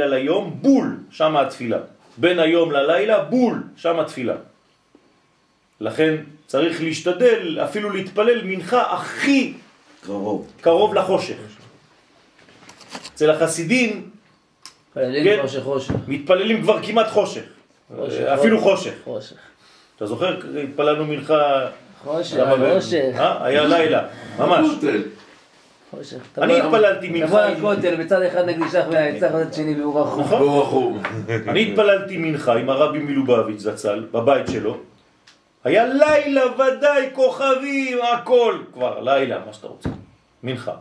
ליום בול, שם התפילה. בין היום ללילה בול, שם התפילה. לכן צריך להשתדל אפילו להתפלל מנחה הכי קרוב. קרוב לחושך. אצל החסידים מתפללים כן. חושך חושך. מתפללים כבר כמעט חושך, חושך, אפילו חושך. חושך. אתה זוכר? התפללנו מנחה, חושך, ב- חושך. אה? היה לילה, ממש. חושך. אני תבוא- התפללתי תבוא מנחה, לכותל, בצד אחד נקדישך ונצח בצד שני והוא רחוק. נכון? בור החום. אני התפללתי מנחה עם הרבי מלובביץ' זצ"ל, בבית שלו. היה לילה ודאי, כוכבים, הכל. כבר לילה, מה שאתה רוצה. מנחה.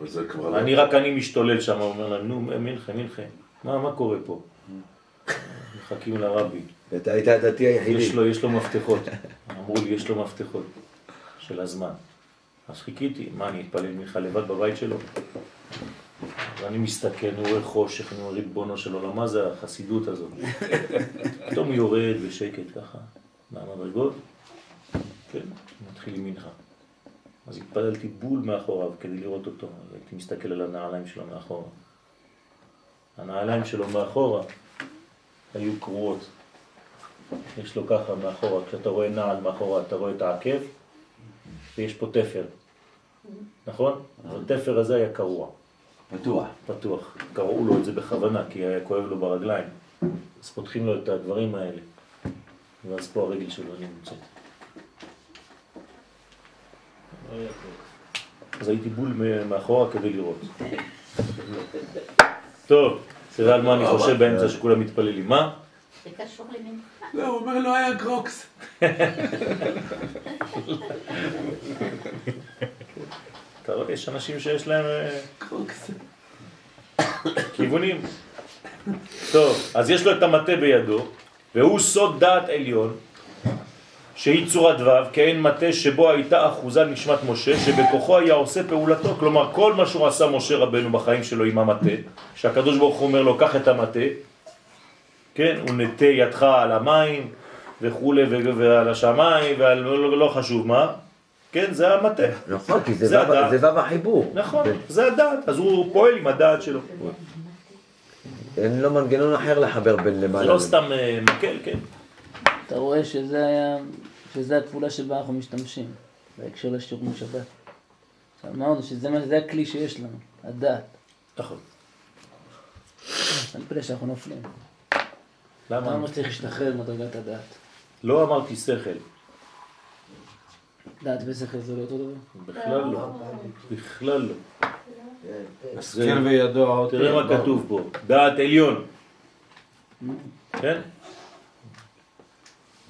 וזה כבר לא- אני רק אני משתולל שם, אומר להם, נו, מנחה, מנחה. מה, מה קורה פה? מחכים לרבי. אתה היית הדתי היחידי. יש לו, יש לו מפתחות. אמרו לי, יש לו מפתחות של הזמן. אז חיכיתי, מה, אני אתפלל מנחה לבד בבית שלו? ואני מסתכל, אני רואה חושך, אני אומר, ריבונו של עולם, מה זה החסידות הזאת? פתאום הוא יורד בשקט ככה, מהמדרגות, כן, מתחיל עם מנחה. אז התפללתי בול מאחוריו כדי לראות אותו, הייתי מסתכל על הנעליים שלו מאחורה. הנעליים שלו מאחורה היו קרועות. יש לו ככה מאחורה, כשאתה רואה נעל מאחורה, אתה רואה את העקב, ויש פה תפר, נכון? אז התפר הזה היה קרוע, פתוח. פתוח. קראו לו את זה בכוונה, כי היה כואב לו ברגליים. אז פותחים לו את הדברים האלה, ואז פה הרגל שלו נמצאת. אז הייתי בול מאחורה כדי לראות. טוב, תראה על מה אני חושב באמצע שכולם מתפללים. מה? זה קשור למנחה. לא, הוא אומר לא היה קרוקס. אתה רואה, יש אנשים שיש להם אה. כיוונים. טוב, אז יש לו את המטה בידו, והוא סוד דעת עליון, שהיא צורת ו', כאין מטה שבו הייתה אחוזה נשמת משה, שבכוחו היה עושה פעולתו. כלומר, כל מה שהוא עשה משה רבנו בחיים שלו עם המטה, שהקדוש ברוך הוא אומר לו, קח את המטה, כן, הוא נטה ידך על המים וכולי, ו- ועל השמיים, ועל לא, לא חשוב מה, כן, זה המטה. נכון, כי זה זה וו-. זה החיבור. נכון. זה הדעת, אז הוא פועל עם הדעת שלו. אין לו מנגנון אחר לחבר בין זה למעלה. לא סתם אה, מקל, כן. אתה רואה שזה היה, שזה הכפולה שבה אנחנו משתמשים, בהקשר לשיעור משבת. אמרנו שזה זה הכלי שיש לנו, הדעת. נכון. אני פלא שאנחנו נופלים. למה? למה צריך להשתחרר ממדרגת הדעת? לא אמרתי שכל, דעת ושכל זה לא אותו דבר? בכלל לא. בכלל לא. השכל וידוע עוד תראה מה כתוב פה, דעת עליון. כן?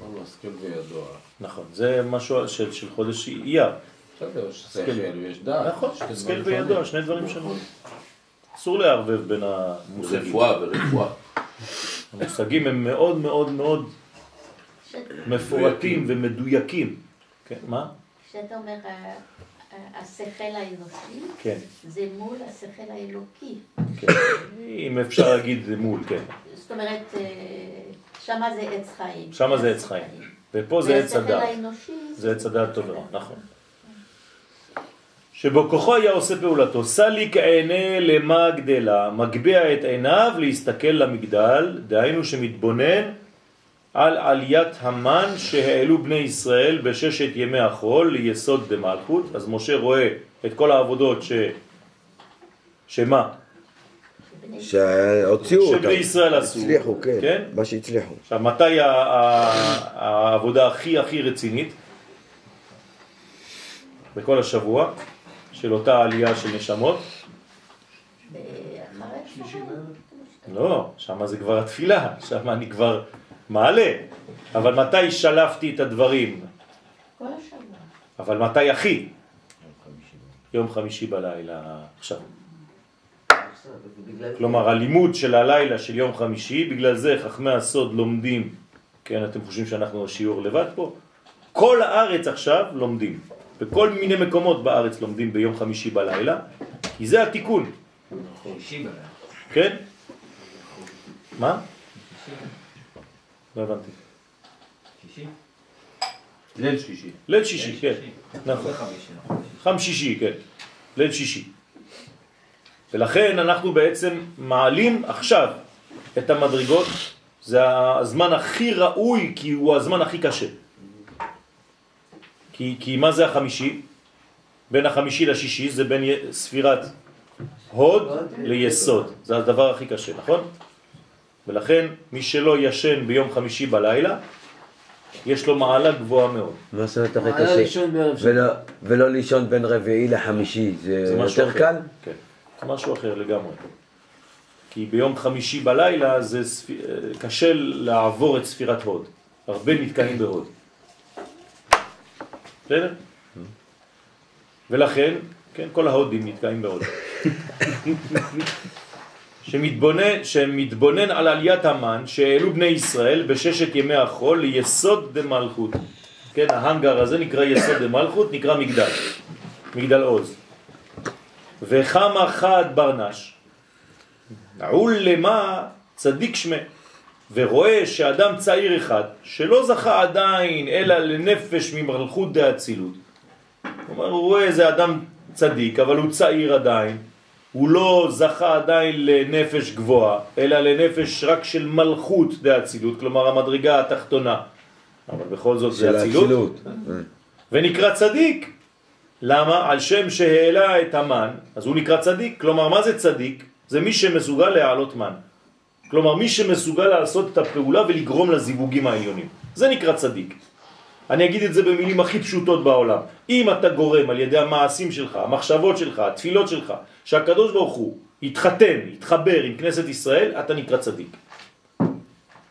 אמרנו השכל וידוע. נכון, זה משהו של של חודש אייר. בסדר, יש שכל ויש דעת. נכון, השכל וידוע. שני דברים שונים. אסור לערבב בין המושגים. רפואה ורפואה. המושגים הם מאוד מאוד מאוד מפורטים ומדויקים. כן, מה? כשאתה אומר אה, אה, השכל האנושי, כן. זה מול השכל האלוקי. כן. אם אפשר להגיד זה מול, כן. זאת אומרת, אה, שמה זה עץ חיים. שמה זה עץ חיים. ופה זה עץ הדעת. זה עץ הדעת טוב ורע, נכון. שבכוחו היה עושה פעולתו, סליק עיני למה גדלה, מגביה את עיניו להסתכל למגדל, דהיינו שמתבונן על עליית המן שהעלו בני ישראל בששת ימי החול ליסוד דמלכות. אז משה רואה את כל העבודות ש... שמה? שהוציאו אותם. שבני ישראל עשו. הצליחו, כן. כן? מה שהצליחו. עכשיו, מתי ה- ה- העבודה הכי הכי רצינית? בכל השבוע, של אותה עלייה של נשמות? לא, שם זה כבר התפילה, שם אני כבר מעלה. אבל מתי שלפתי את הדברים? כל השבוע. אבל מתי הכי? יום חמישי בלילה, עכשיו. כלומר, הלימוד של הלילה של יום חמישי, בגלל זה חכמי הסוד לומדים, כן, אתם חושבים שאנחנו שיעור לבד פה? כל הארץ עכשיו לומדים. בכל מיני מקומות בארץ לומדים ביום חמישי בלילה, כי זה התיקון, כן? מה? לא הבנתי. ליל שישי. ליל שישי, כן. נכון. חמישישי, כן. ליל שישי. ולכן אנחנו בעצם מעלים עכשיו את המדרגות, זה הזמן הכי ראוי כי הוא הזמן הכי קשה. כי, כי מה זה החמישי? בין החמישי לשישי זה בין ספירת הוד ליסוד, זה הדבר הכי קשה, נכון? ולכן מי שלא ישן ביום חמישי בלילה, יש לו מעלה גבוהה מאוד. מה זאת אומרת מעלה קשה? לישון בערב שבת. ולא- ולא לישון בין רביעי לחמישי, זה זה משהו יותר אחר. קל? כן, זה משהו אחר לגמרי. כי ביום חמישי בלילה זה ספ... קשה לעבור את ספירת הוד. הרבה נתקעים בהוד. בסדר? ולכן, כן, כל ההודים נתקעים בהוד. שמתבונן, שמתבונן על עליית המן שהעלו בני ישראל בששת ימי החול ליסוד דמלכות. כן, ההנגר הזה נקרא יסוד דמלכות, נקרא מגדל. מגדל עוז. וחמה חד ברנש, נעול למה צדיק שמה, ורואה שאדם צעיר אחד, שלא זכה עדיין אלא לנפש ממלכות דאצילות, כלומר הוא רואה איזה אדם צדיק, אבל הוא צעיר עדיין, הוא לא זכה עדיין לנפש גבוהה, אלא לנפש רק של מלכות דאצילות, כלומר המדרגה התחתונה, אבל בכל זאת זה אצילות. ונקרא צדיק. למה? על שם שהעלה את המן, אז הוא נקרא צדיק. כלומר, מה זה צדיק? זה מי שמסוגל להעלות מן. כלומר, מי שמסוגל לעשות את הפעולה ולגרום לזיווגים העליונים. זה נקרא צדיק. אני אגיד את זה במילים הכי פשוטות בעולם. אם אתה גורם על ידי המעשים שלך, המחשבות שלך, התפילות שלך, שהקדוש ברוך הוא יתחתן, יתחבר עם כנסת ישראל, אתה נקרא צדיק.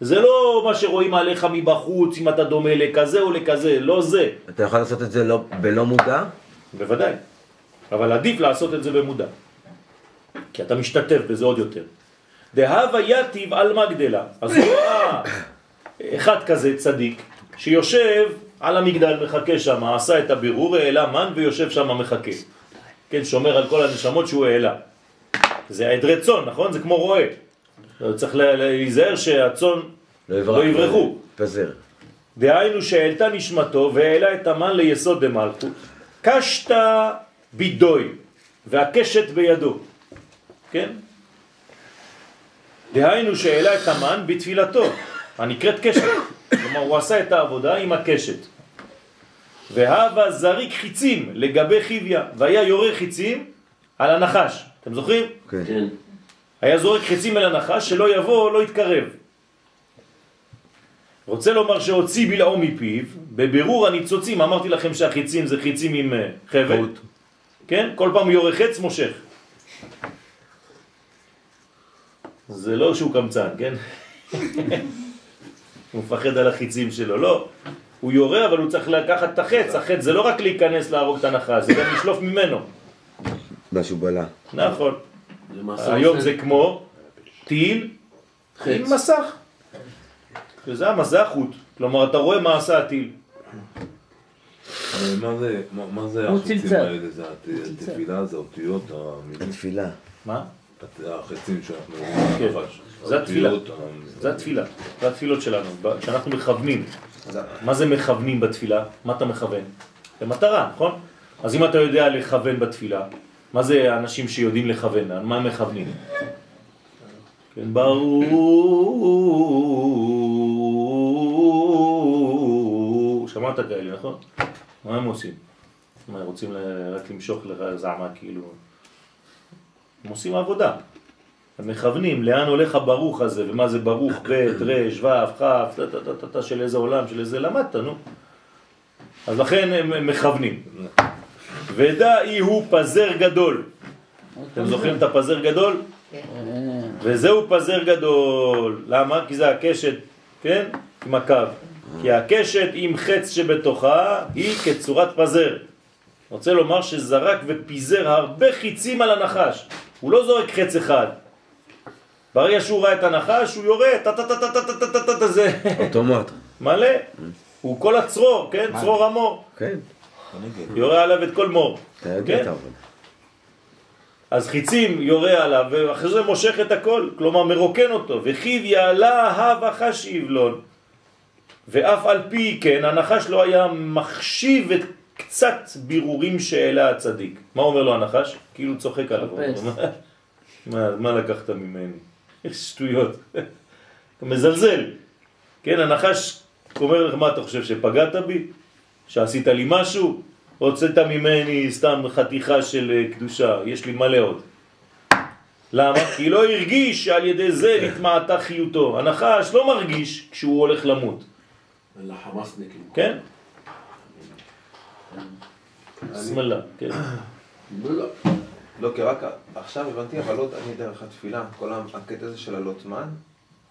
זה לא מה שרואים עליך מבחוץ, אם אתה דומה לכזה או לכזה, לא זה. אתה יכול לעשות את זה לא- בלא מודע? בוודאי. אבל עדיף לעשות את זה במודע. כי אתה משתתף בזה עוד יותר. דהבה יתיב על מה גדלה. אז הוא ראה אחד כזה צדיק, שיושב על המגדל, מחכה שם, עשה את הבירור, העלה מן ויושב שם מחכה. כן, שומר על כל הנשמות שהוא העלה. זה עדרי צאן, נכון? זה כמו רועה. צריך לה- להיזהר שהצאן לא לא יברחו. פזר. דהיינו שהעלתה נשמתו והעלה את המן ליסוד דמלכות. קשתה בידוי והקשת בידו. כן? דהיינו שהעלה את המן בתפילתו, הנקראת קשת. כלומר, הוא עשה את העבודה עם הקשת. והווה זריק חיצים לגבי חיביה, והיה יורה חיצים על הנחש. אתם זוכרים? כן. כן. היה זורק חצים אל הנחש, שלא יבוא, לא יתקרב. רוצה לומר שהוציא בלעו מפיו, בבירור הניצוצים, אמרתי לכם שהחיצים זה חיצים עם אה, חבל. כן? כל פעם הוא יורה חץ, מושך. זה לא שהוא קמצן, כן? הוא מפחד על החיצים שלו, לא. הוא יורה, אבל הוא צריך לקחת את החץ, החץ זה לא רק להיכנס להרוג את הנחש, זה גם לשלוף ממנו. משהו בלע. נכון. היום זה כמו טיל. עם מסך. שזה המסך חוט. כלומר, אתה רואה מה עשה הטיל. אבל מה זה, החצים צלצל. האלה? זה. התפילה, זה אותיות, המילים, תפילה. מה? החצים שאנחנו רואים כן. בנחש. זה התפילה. זה התפילה. זה התפילות שלנו. כשאנחנו מכוונים. מה זה מכוונים בתפילה? מה אתה מכוון? למטרה, נכון? אז אם אתה יודע לכוון בתפילה, מה זה האנשים שיודעים לכוון? על מה הם מכוונים? כן, ברור. שמעת כאלה, נכון? מה הם עושים? מה, רוצים רק למשוך לך זעמה, כאילו... הם עושים עבודה. מכוונים לאן הולך הברוך הזה, ומה זה ברוך ב', ר', ו', כ', טה, של איזה עולם, של איזה למדת, נו. אז לכן הם מכוונים. ודאי הוא פזר גדול. אתם זוכרים את הפזר גדול? אה, וזהו פזר גדול. למה? כי זה הקשת, כן? עם הקו. כי הקשת עם חץ שבתוכה היא כצורת פזר. רוצה לומר שזרק ופיזר הרבה חיצים על הנחש. הוא לא זורק חץ אחד. ברגע שהוא ראה את הנחש, הוא יורה, טה-טה-טה-טה-טה-טה-טה-טה-טה, זה... אוטומט. מלא. הוא כל הצרור, כן? צרור המור. כן. יורה עליו את כל מור. כן? אז חיצים יורה עליו, ואחרי זה מושך את הכל, כלומר מרוקן אותו. וחיב יעלה הווה חש יבלון. ואף על פי כן, הנחש לא היה מחשיב את קצת בירורים שאלה הצדיק. מה אומר לו הנחש? כאילו צוחק עליו. מה, מה לקחת ממני? איך שטויות. אתה מזלזל. כן, הנחש אומר לך, מה אתה חושב, שפגעת בי? שעשית לי משהו? הוצאת ממני סתם חתיכה של אה, קדושה, יש לי מלא עוד. למה? כי לא הרגיש שעל ידי זה נטמעתה חיותו. הנחש לא מרגיש כשהוא הולך למות, לחמאסניקים. כן? סמלה, כן. לא. כי רק עכשיו הבנתי, אבל לא אני דרך התפילה, כל הקטע הזה של הלא זמן,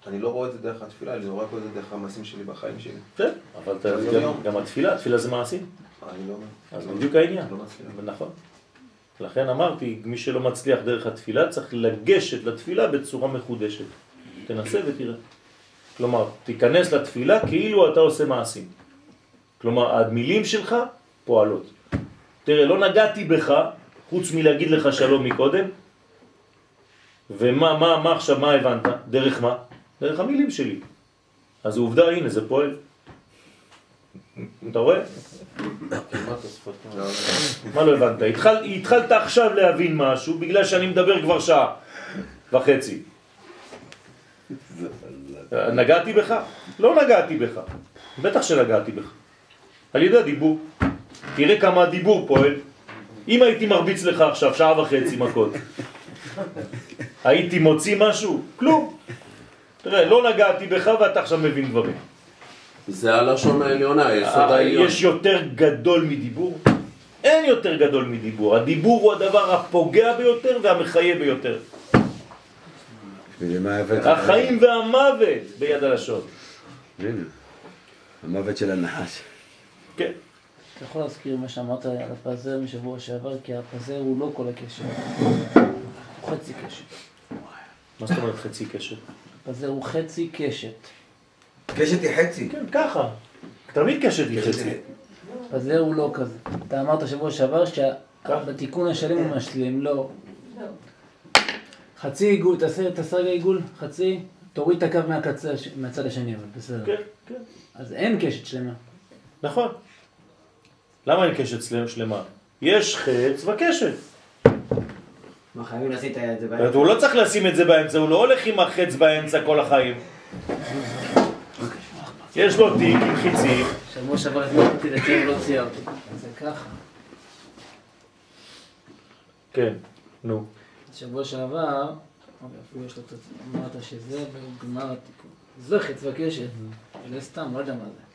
אני לא רואה את זה דרך התפילה, אני רואה את זה דרך המעשים שלי בחיים שלי. כן, אבל גם- התפילה, התפילה זה מעשים. אני לא... אז לא- בדיוק העניין. לא מצליח. נכון. לכן אמרתי, מי שלא מצליח דרך התפילה צריך לגשת לתפילה בצורה מחודשת. תנסה ותראה. כלומר, תיכנס לתפילה כאילו אתה עושה מעשים. כלומר, המילים שלך פועלות. תראה, לא נגעתי בך, חוץ מלהגיד לך שלום מקודם, ומה מה, מה עכשיו, מה הבנת? דרך מה? דרך המילים שלי. אז עובדה, הנה, זה פועל. אתה רואה? מה לא הבנת? התחל, התחלת עכשיו להבין משהו בגלל שאני מדבר כבר שעה וחצי. נגעתי בך? לא נגעתי בך. בטח שנגעתי בך. על ידי הדיבור. תראה כמה הדיבור פועל. אם הייתי מרביץ לך עכשיו שעה וחצי מכות, הייתי מוציא משהו? כלום. תראה, לא נגעתי בך ואתה עכשיו מבין דברים. זה הלשון העליונה, היסוד אה, העליון. יש יותר גדול מדיבור? אין יותר גדול מדיבור. הדיבור הוא הדבר הפוגע ביותר והמחיה ביותר. החיים והמוות ביד הלשון. הנה, המוות של הנחש. כן. אתה יכול להזכיר מה שאמרת על הפזר משבוע שעבר, כי הפזר הוא לא כל הקשר. הוא חצי קשת. מה זאת אומרת חצי קשר? הפזר הוא חצי קשת. קשת היא חצי. כן, ככה. תמיד קשת היא חצי. הפזר הוא לא כזה. אתה אמרת שבוע שעבר שבתיקון השלם הוא משלים, לא. חצי עיגול, תעשה, תעשה רגע עיגול, חצי, תוריד את הקו מהקצה, מהצד השני, אבל בסדר. כן, כן. אז אין קשת שלמה. נכון. למה אין קשת שלמה? יש חץ וקשת. מה, חייבים לשים את זה באמצע? הוא לא צריך לשים את זה באמצע, הוא לא הולך עם החץ באמצע כל החיים. יש לו תיק עם חיצים, שבוע שעבר הזמנתי לצייר ולא ציירתי. זה ככה. כן, נו. שבוע שעבר, אוקיי, אפילו יש לו קצת, אמרת שזה בגמר התיקון. זה חץ וקשת. זה סתם, לא יודע מה זה.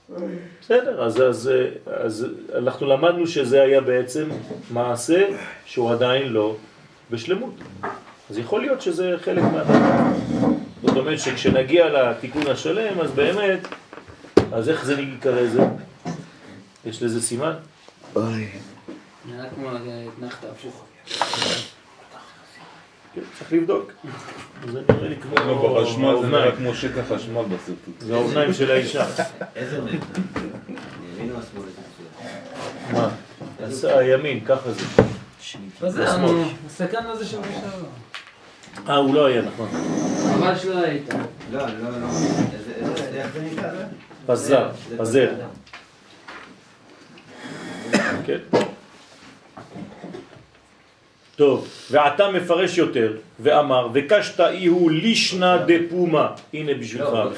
בסדר, אז, אז, אז אנחנו למדנו שזה היה בעצם מעשה שהוא עדיין לא בשלמות. אז יכול להיות שזה חלק מהדבר. זאת אומרת שכשנגיע לתיקון השלם, אז באמת, אז איך זה נקרא לזה? יש לזה סימן? אוי. נראה כמו אתנחת הפוך. כן, צריך לבדוק. זה נראה לי כמו לא, בחשמל זה. נראה כמו שקע חשמל בסרטוט. זה האוזניים של האישה. איזה מהם? ימין או השמאל? מה? הימין, ככה זה. זה השמאל. הסכן הזה שבוע שעבר. אה, הוא לא היה, נכון. חבל שלא היית. לא, לא, לא. איך זה נקרא? זה? פזר, זה פזר. כן. טוב, ועתה מפרש יותר, ואמר, וקשת אי הוא לישנא דפומה. הנה בשבילך, לא.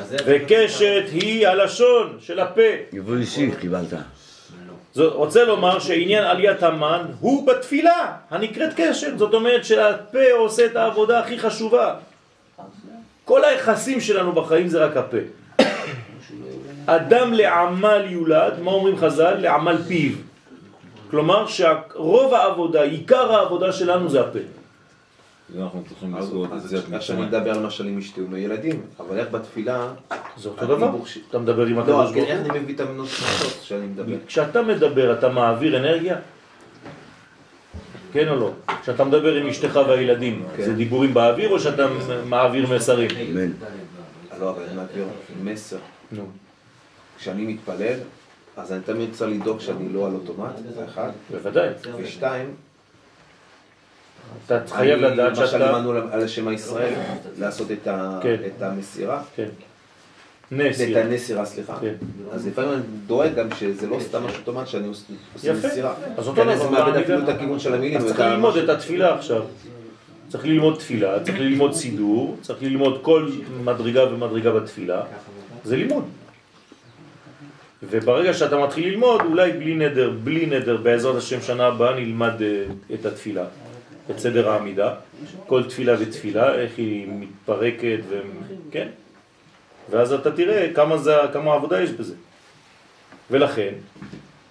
בזה- וקשת היא הלשון של הפה. יבוא אישי קיבלת. זאת רוצה לומר שעניין עליית המן הוא בתפילה הנקראת קשת. זאת אומרת שהפה עושה את העבודה הכי חשובה. כל היחסים שלנו בחיים זה רק הפה. אדם לעמל יולד, מה אומרים חז"ל? לעמל פיו. כלומר שרוב העבודה, עיקר העבודה שלנו זה הפה. זה אנחנו צריכים אז לסגור את אז זה. איך שאני מדבר למשל עם אשתי ומילדים, אבל איך בתפילה... זה אותו דבר. אתה מדבר עם לא, הקדוש אז ברוך איך הוא. אני מביא את המנוסות שאני מדבר? כשאתה מדבר אתה מעביר אנרגיה? כן או לא? כשאתה מדבר עם אשתך והילדים, כן. זה דיבורים באוויר או שאתה מעביר מסרים? לא, אבל אני מעביר מסר. כשאני מתפלל, אז אני תמיד צריך לדאוג שאני לא על אוטומט, זה אחד. בוודאי. ושתיים, אתה חייב לדעת שאתה... שלימדנו על השם הישראל, לעשות את ה- כן. את המסירה. כן. נס את סירה. הנסירה, סליחה. כן. אז לפעמים אני דואג גם שזה לא סתם משהו אוטומט שאני עוש- עושה יפה. נסירה. אז אותו אני דבר, מאבד אני אפילו את הכיוון של המילים. אז צריך ללמוד את התפילה עכשיו. צריך ללמוד תפילה, צריך ללמוד סידור, צריך ללמוד כל מדרגה ומדרגה בתפילה. זה לימוד. וברגע שאתה מתחיל ללמוד, אולי בלי נדר, בלי נדר, בעזרת השם שנה הבאה נלמד אה, את התפילה, את סדר העמידה, כל תפילה ותפילה, איך היא מתפרקת, ו... כן? ואז אתה תראה כמה, זה, כמה עבודה יש בזה. ולכן,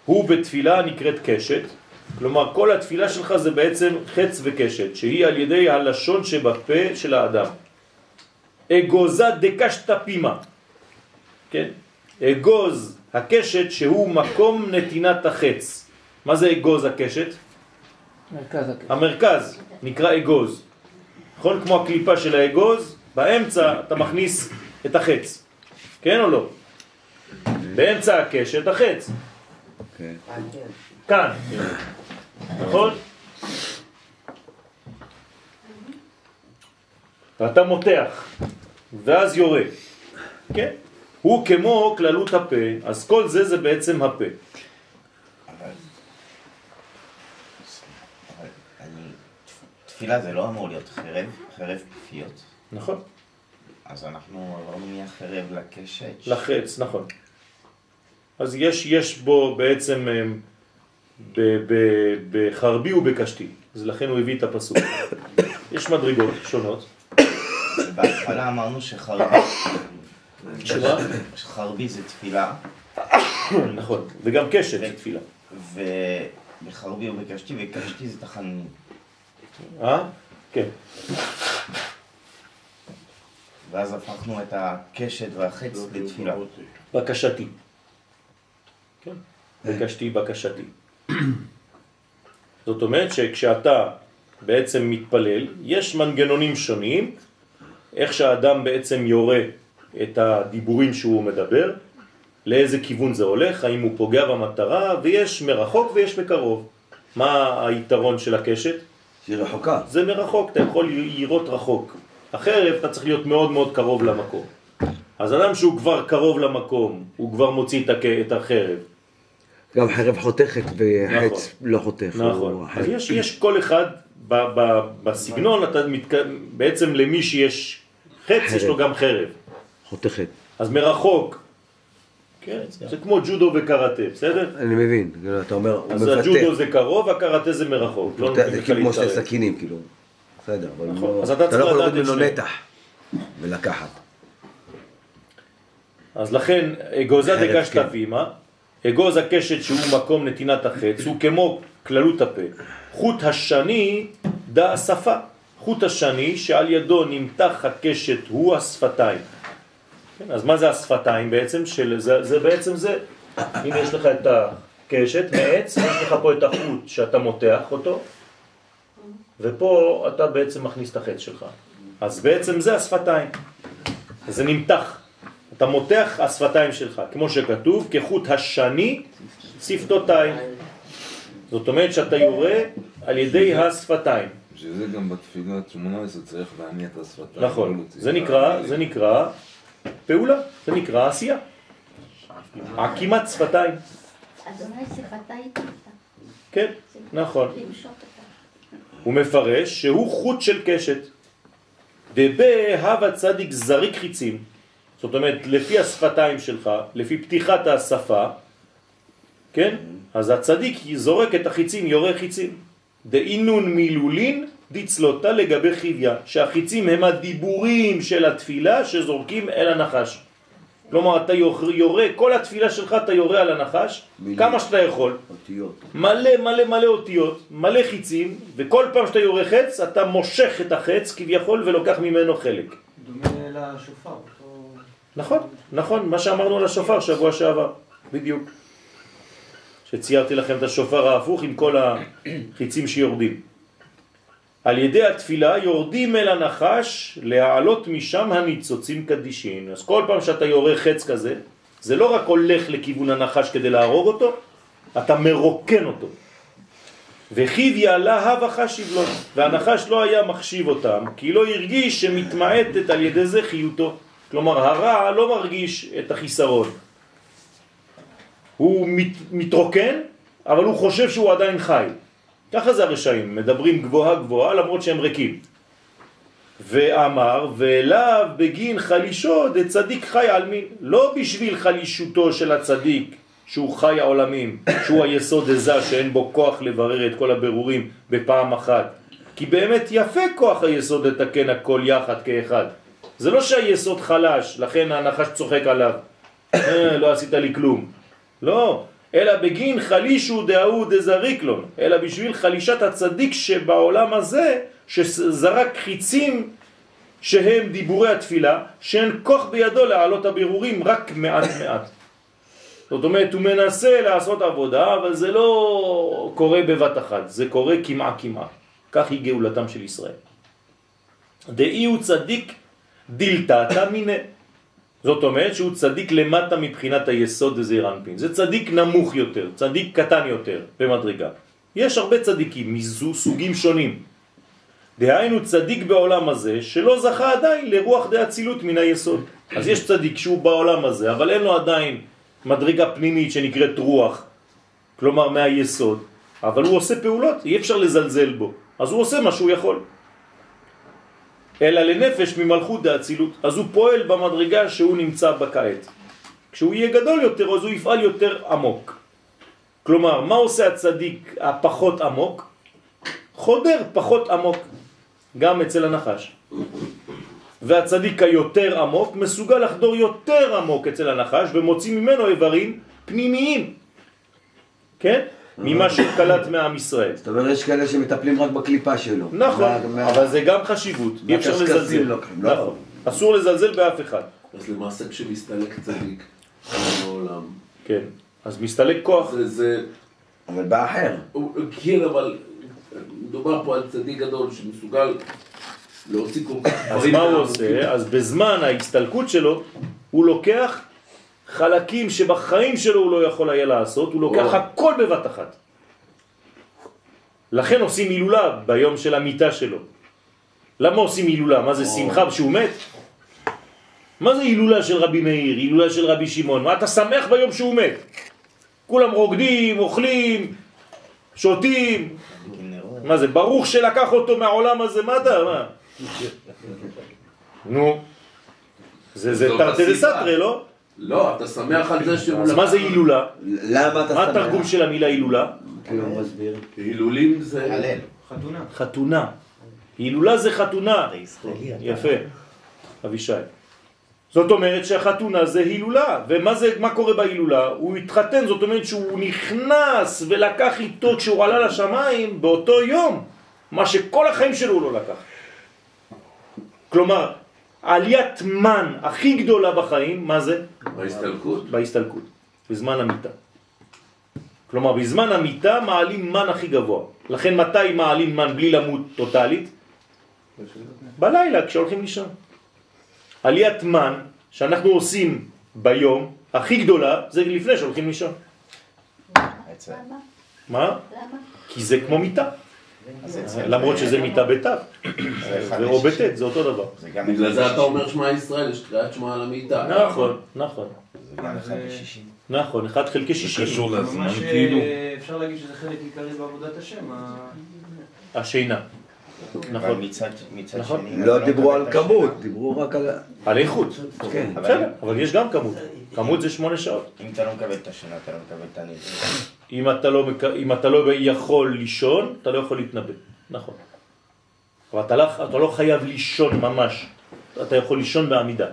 הוא בתפילה נקראת קשת, כלומר כל התפילה שלך זה בעצם חץ וקשת, שהיא על ידי הלשון שבפה של האדם. אגוזה דקשת פימה, כן? אגוז הקשת שהוא מקום נתינת החץ. מה זה אגוז הקשת? מרכז הקטע. המרכז נקרא אגוז. נכון? כמו הקליפה של האגוז, באמצע אתה מכניס את החץ. כן או לא? באמצע הקשת החץ. כן. כאן. נכון? ואתה מותח, ואז יורה. כן? הוא כמו כללות הפה, אז כל זה זה בעצם הפה. תפילה זה לא אמור להיות חרב, חרב פיפיות. נכון? אז אנחנו עברנו מהחרב לקשת. לחץ, נכון. אז יש, יש בו בעצם אה, ב- ב- בחרבי ובקשתי, אז לכן הוא הביא את הפסוק. יש מדרגות שונות. בהתחלה אמרנו שחרבי... שמה? שחרבי זה תפילה, נכון, וגם קשת זה תפילה. ובחרבי ובקשתי, וקשתי זה תחנונים. אה? כן. ואז הפכנו את הקשת והחץ לתפילה. בקשתי. כן, בקשתי בקשתי. זאת אומרת שכשאתה בעצם מתפלל, יש מנגנונים שונים, איך שהאדם בעצם יורה את הדיבורים שהוא מדבר, לאיזה כיוון זה הולך, האם הוא פוגע במטרה, ויש מרחוק ויש מקרוב. מה היתרון של הקשת? שהיא רחוקה. זה מרחוק, אתה יכול לראות רחוק. החרב אתה צריך להיות מאוד מאוד קרוב למקום. אז אדם שהוא כבר קרוב למקום, הוא כבר מוציא את החרב. גם חרב חותכת וחץ נכון. לא חותך. נכון. אז חרב. יש, יש כל אחד ב, ב, בסגנון, אתה מתק... בעצם למי שיש חץ, יש לו גם חרב. חותכת. אז מרחוק, כן, זה כמו ג'ודו וקראטה, בסדר? אני מבין, כאילו, אתה אומר, הוא אז מפתח. הג'ודו זה קרוב, הקראטה זה מרחוק. לא זה כאילו כמו שתי. סכינים, כאילו. בסדר, אבל נכון. לא- אז אתה לא יכול לדעת להוריד את ממנו. נתח ולקחת. אז לכן, אגוזה חרב, דקשת כן. פימה, אגוז הקשת שהוא מקום נתינת החץ, הוא כמו כללות הפה. חוט השני דה השפה. חוט השני שעל ידו נמתח הקשת הוא השפתיים. כן, אז מה זה השפתיים בעצם? של, זה, זה בעצם זה. הנה יש לך את הקשת מעץ, יש לך פה את החוט שאתה מותח אותו, ופה אתה בעצם מכניס את החץ שלך. אז בעצם זה השפתיים. זה נמתח. אתה מותח השפתיים שלך, כמו שכתוב, כחוט השני שפתותיים. זאת אומרת שאתה יורה על ידי השפתיים. בשביל זה גם שמונה עשרה צריך להניע את השפתיים. לא נכון. להוציא זה נקרא. זה נקרא פעולה, זה נקרא עשייה. עקימת שפתיים. אדוני שיחתה איתה. כן, נכון. הוא מפרש שהוא חוט של קשת. דבה הווה צדיק זריק חיצים. זאת אומרת, לפי השפתיים שלך, לפי פתיחת השפה, כן? אז הצדיק זורק את החיצים, יורה חיצים. דאינון מילולין דצלותה לגבי חיביה, שהחיצים הם הדיבורים של התפילה שזורקים אל הנחש. כלומר, אתה יורה, כל התפילה שלך אתה יורה על הנחש, מילים. כמה שאתה יכול. אותיות. מלא מלא מלא אותיות, מלא חיצים, וכל פעם שאתה יורה חץ, אתה מושך את החץ כביכול ולוקח ממנו חלק. דומה לשופר. אותו- נכון, נכון, מה שאמרנו על השופר שבוע שעבר, בדיוק. שציירתי לכם את השופר ההפוך עם כל החיצים שיורדים. על ידי התפילה יורדים אל הנחש להעלות משם הניצוצים קדישין. אז כל פעם שאתה יורה חץ כזה, זה לא רק הולך לכיוון הנחש כדי להרוג אותו, אתה מרוקן אותו. וחיביה להב החשיב לו, והנחש לא היה מחשיב אותם, כי לא הרגיש שמתמעטת על ידי זה חיותו. כלומר הרע לא מרגיש את החיסרון. הוא מת, מתרוקן, אבל הוא חושב שהוא עדיין חי. ככה זה הרשעים, מדברים גבוהה גבוהה למרות שהם ריקים. ואמר, ואליו בגין חלישו דצדיק חי על מין, לא בשביל חלישותו של הצדיק, שהוא חי העולמים, שהוא היסוד הזה שאין בו כוח לברר את כל הבירורים בפעם אחת. כי באמת יפה כוח היסוד לתקן הכל יחד כאחד. זה לא שהיסוד חלש, לכן הנחש צוחק עליו. אה, לא עשית לי כלום. לא, אלא בגין חלישו דהוא דזריקלון, אלא בשביל חלישת הצדיק שבעולם הזה, שזרק חיצים שהם דיבורי התפילה, שאין כוח בידו להעלות הבירורים רק מעט מעט. זאת אומרת, הוא מנסה לעשות עבודה, אבל זה לא קורה בבת אחת, זה קורה כמעה כמעה. כך היא גאולתם של ישראל. דאי הוא צדיק דילתתא מיני. זאת אומרת שהוא צדיק למטה מבחינת היסוד דזעיר אנפין. זה צדיק נמוך יותר, צדיק קטן יותר במדרגה. יש הרבה צדיקים מזו סוגים שונים. דהיינו צדיק בעולם הזה שלא זכה עדיין לרוח דאצילות מן היסוד. אז יש צדיק שהוא בעולם הזה, אבל אין לו עדיין מדרגה פנימית שנקראת רוח, כלומר מהיסוד, אבל הוא עושה פעולות, אי אפשר לזלזל בו, אז הוא עושה מה שהוא יכול. אלא לנפש ממלכות דאצילות, אז הוא פועל במדרגה שהוא נמצא בכעת. כשהוא יהיה גדול יותר, אז הוא יפעל יותר עמוק. כלומר, מה עושה הצדיק הפחות עמוק? חודר פחות עמוק, גם אצל הנחש. והצדיק היותר עמוק מסוגל לחדור יותר עמוק אצל הנחש ומוציא ממנו איברים פנימיים, כן? ממה שקלט מעם ישראל. זאת אומרת, יש כאלה שמטפלים רק בקליפה שלו. נכון, אבל זה גם חשיבות, אי אפשר לזלזל. לוקחים, לא? נכון, אסור לזלזל באף אחד. אז למעשה כשמסתלק צדיק בעולם, כן, אז מסתלק כוח. זה, אבל באחר. הוא- כן, אבל מדובר פה על צדיק גדול שמסוגל להוציא כל כך אז דברים מה הוא. עושה? אז בזמן ההסתלקות שלו, הוא לוקח חלקים שבחיים שלו הוא לא יכול היה לעשות, הוא לוקח. הכל בבת אחת. לכן עושים הילולה ביום של המיטה שלו. למה עושים הילולה? מה זה שמחה שהוא מת? מה זה הילולה של רבי מאיר, הילולה של רבי שמעון? מה אתה שמח ביום שהוא מת? כולם רוקדים, אוכלים, שותים, מה זה, ברוך שלקח אותו מהעולם הזה, מה אתה, מה? נו, זה תרתי. דסתרי, לא? לא, אתה שמח על זה שהוא אז מה זה הילולה? למה אתה מה שמח? התרגום של המילה הילולה? כאילו, מסביר. הילולים זה... הלל. חתונה. חתונה. הילולה זה חתונה. יפה, אבישי. זאת אומרת שהחתונה זה הילולה, ומה זה, מה קורה בהילולה? הוא התחתן, זאת אומרת שהוא נכנס ולקח איתו כשהוא עלה לשמיים באותו יום, מה שכל החיים שלו הוא לא לקח. כלומר, עליית מן הכי גדולה בחיים, מה זה? בהסתלקות. בהסתלקות, בזמן המיטה. כלומר, בזמן המיטה מעלים מן הכי גבוה. לכן מתי מעלים מן בלי למות טוטלית? בלילה, כשהולכים לישון. עליית מן שאנחנו עושים ביום, הכי גדולה, זה לפני שהולכים לישון. מה? למה? כי זה כמו מיטה. למרות שזה מיטה זה אחד או. בט', זה אותו דבר. זה בגלל זה אתה. אומר שמע ישראל, יש קריאת שמע על המיטה. נכון, נכון, זה לשישים. נכון, אחד חלקי זה שישים. קשור לזמן ממש כאילו. אה, אפשר להגיד שזה חלק עיקרי בעבודת השם. השינה. נכון. מצד נכון. שני... לא אתה דיברו על כמות, דיברו רק על... על איכות. כן. בסדר, אבל יש גם כמות. כמות זה שמונה שעות. אם אתה לא מקבל את השינה, אתה לא מקבל את הנביא. אם אתה לא, אם אתה לא יכול לישון, אתה לא יכול להתנבא. נכון. אבל אתה לא, אתה לא חייב לישון ממש. אתה יכול לישון בעמידה.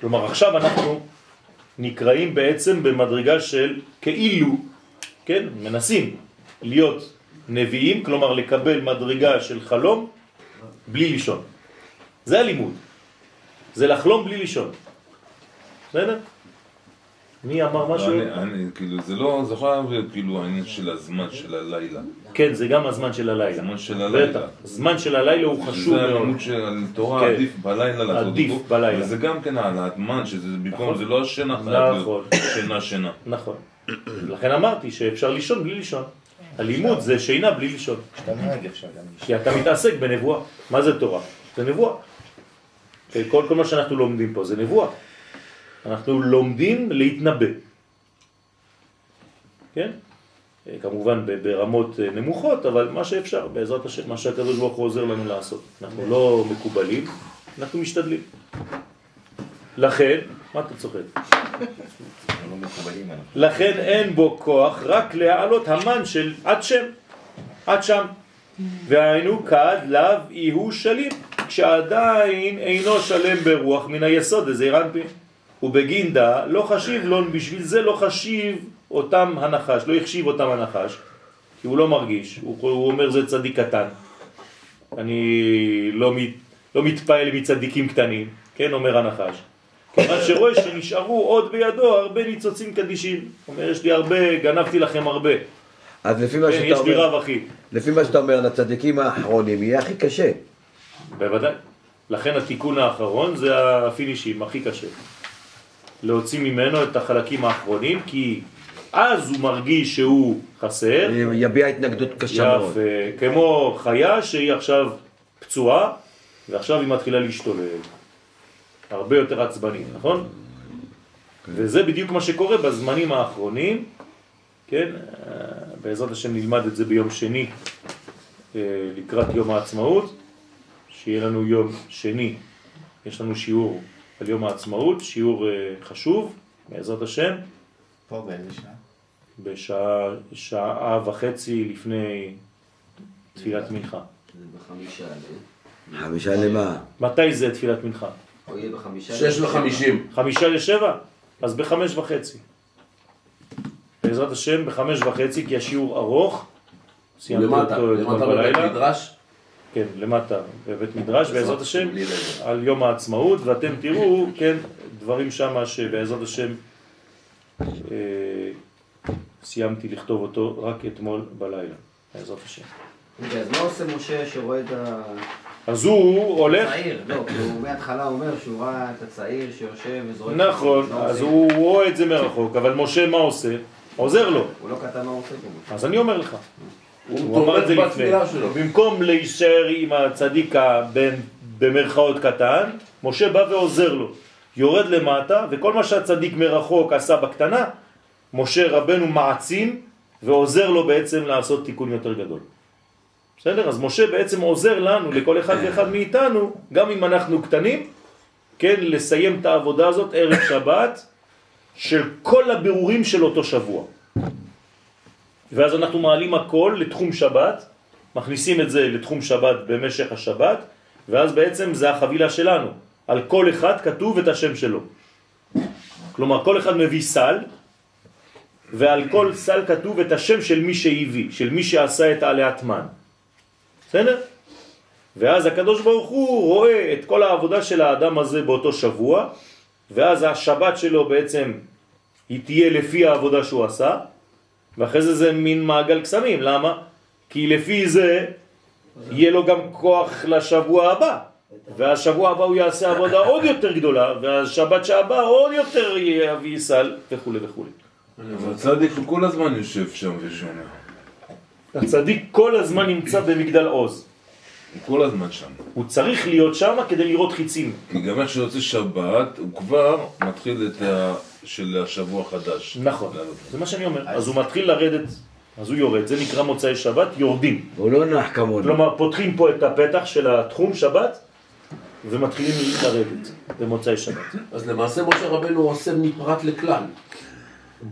כלומר, עכשיו אנחנו נקראים בעצם במדרגה של כאילו, כן, מנסים להיות נביאים, כלומר לקבל מדרגה של חלום בלי לישון. זה הלימוד. זה לחלום בלי לישון. בסדר? מי אמר משהו? אני- אני, כאילו, זה לא, זה יכול להיות כאילו העניין של הזמן של הלילה. כן, זה גם הזמן של הלילה. הזמן של הלילה. בטח. הזמן של הלילה הוא חשוב זה מאוד. הלימוד של תורה, כן. עדיף בלילה לעשות עדיף אותו. בלילה. וזה גם כן על הזמן, שזה במקום, נכון. זה לא השינה חייב נכון. להיות שינה שינה. נכון. לכן אמרתי שאפשר לישון בלי לישון. הלימוד זה שינה בלי לישון. כי אתה מתעסק בנבואה. מה זה תורה? זה נבואה. כל, כל מה שאנחנו לומדים פה זה נבואה. אנחנו לומדים להתנבא. כן? אה, כמובן ברמות אה, נמוכות, אבל מה שאפשר, בעזרת השם, מה שהקדוש ברוך הוא עוזר לנו לעשות. אנחנו לא מקובלים, אנחנו משתדלים. לכן, מה אתה צוחק? לא. לכן אין בו כוח רק להעלות המן של עד שם, עד שם. והיינו כד לאו יהוא שלים, כשעדיין אינו שלם ברוח מן היסוד, איזה רנפין. ובגינדה לא חשיב לו, בשביל זה לא חשיב אותם הנחש, לא החשיב אותם הנחש, כי הוא לא מרגיש, הוא, הוא אומר זה צדיק קטן. אני לא, מת, לא מתפעל מצדיקים קטנים, כן, אומר הנחש. כיוון שרואה שנשארו עוד בידו הרבה ניצוצים קדישים. אומר, יש לי הרבה, גנבתי לכם הרבה. אז לפי מה כן, שאתה יש לי אומר, רב אחי. לפי מה שאתה אומר, לצדיקים האחרונים יהיה הכי קשה. בוודאי. לכן התיקון האחרון זה הפינישים, הכי קשה. להוציא ממנו את החלקים האחרונים, כי אז הוא מרגיש שהוא חסר. יביע התנגדות קשה מאוד. יפה. כמו חיה שהיא עכשיו פצועה, ועכשיו היא מתחילה להשתולל. הרבה יותר עצבנית, נכון? וזה בדיוק מה שקורה בזמנים האחרונים, כן? אה, בעזרת השם נלמד את זה ביום שני אה, לקראת יום העצמאות, שיהיה לנו יום שני, יש לנו שיעור על יום העצמאות, שיעור אה, חשוב, בעזרת השם, פה באיזה שעה? בשעה שעה וחצי לפני תפילת מנחה. זה בחמישה, אה? חמישה למה? מתי זה תפילת מנחה? או יהיה בחמישה. שש וחמישים. חמישה לשבע? אז בחמש וחצי. בעזרת השם בחמש וחצי, כי השיעור ארוך. סיימתי למטה, אותו אתמול למטה בבית בלילה. מדרש. כן, למטה, בבית מדרש, בעזרת השם. על יום העצמאות, ואתם תראו, כן, דברים שמה שבעזרת השם אה, סיימתי לכתוב אותו רק אתמול בלילה, בעזרת השם. רגע, אז מה עושה משה שרואה את ה... אז הוא הולך, הצעיר? לא, הוא מההתחלה אומר שהוא ראה את הצעיר שיושב וזורק... נכון, אז? הוא רואה את זה מרחוק, אבל משה מה עושה? עוזר לו. הוא לא כתב מה הוא עושה פה. אז אני אומר לך, הוא הוא אמר את זה תומך לפני. בתפילה שלו. במקום להישאר עם הצדיק במרכאות קטן, משה בא ועוזר לו. יורד למטה, וכל מה שהצדיק מרחוק עשה בקטנה, משה רבנו מעצים ועוזר לו בעצם לעשות תיקון יותר גדול. בסדר? אז משה בעצם עוזר לנו, לכל אחד ואחד מאיתנו, גם אם אנחנו קטנים, כן, לסיים את העבודה הזאת ערב שבת של כל הבירורים של אותו שבוע. ואז אנחנו מעלים הכל לתחום שבת, מכניסים את זה לתחום שבת במשך השבת, ואז בעצם זה החבילה שלנו. על כל אחד כתוב את השם שלו. כלומר, כל אחד מביא סל, ועל כל סל כתוב את השם של מי שהביא, של מי שעשה את עליית מן. בסדר? ואז הקדוש ברוך הוא רואה את כל העבודה של האדם הזה באותו שבוע, ואז השבת שלו בעצם היא תהיה לפי העבודה שהוא עשה, ואחרי זה זה מין מעגל קסמים, למה? כי לפי זה יהיה לו גם כוח לשבוע הבא, והשבוע הבא הוא יעשה עבודה עוד יותר גדולה, והשבת שהבא עוד יותר יביא סל וכו' וכו'. אבל צדיק הוא כל הזמן יושב שם ושומע. הצדיק כל הזמן נמצא במגדל עוז. הוא כל הזמן שם. הוא צריך להיות שם כדי לראות חיצים. כי גם איך שיוצא שבת, הוא כבר מתחיל את. של השבוע החדש. נכון. זה מה שאני אומר. אז הוא מתחיל לרדת, אז הוא יורד, זה נקרא מוצאי שבת, יורדים. הוא לא נח כמונו. כלומר, פותחים פה את הפתח של התחום שבת, ומתחילים לרדת במוצאי שבת. אז למעשה משה רבנו עושה מפרט לכלל.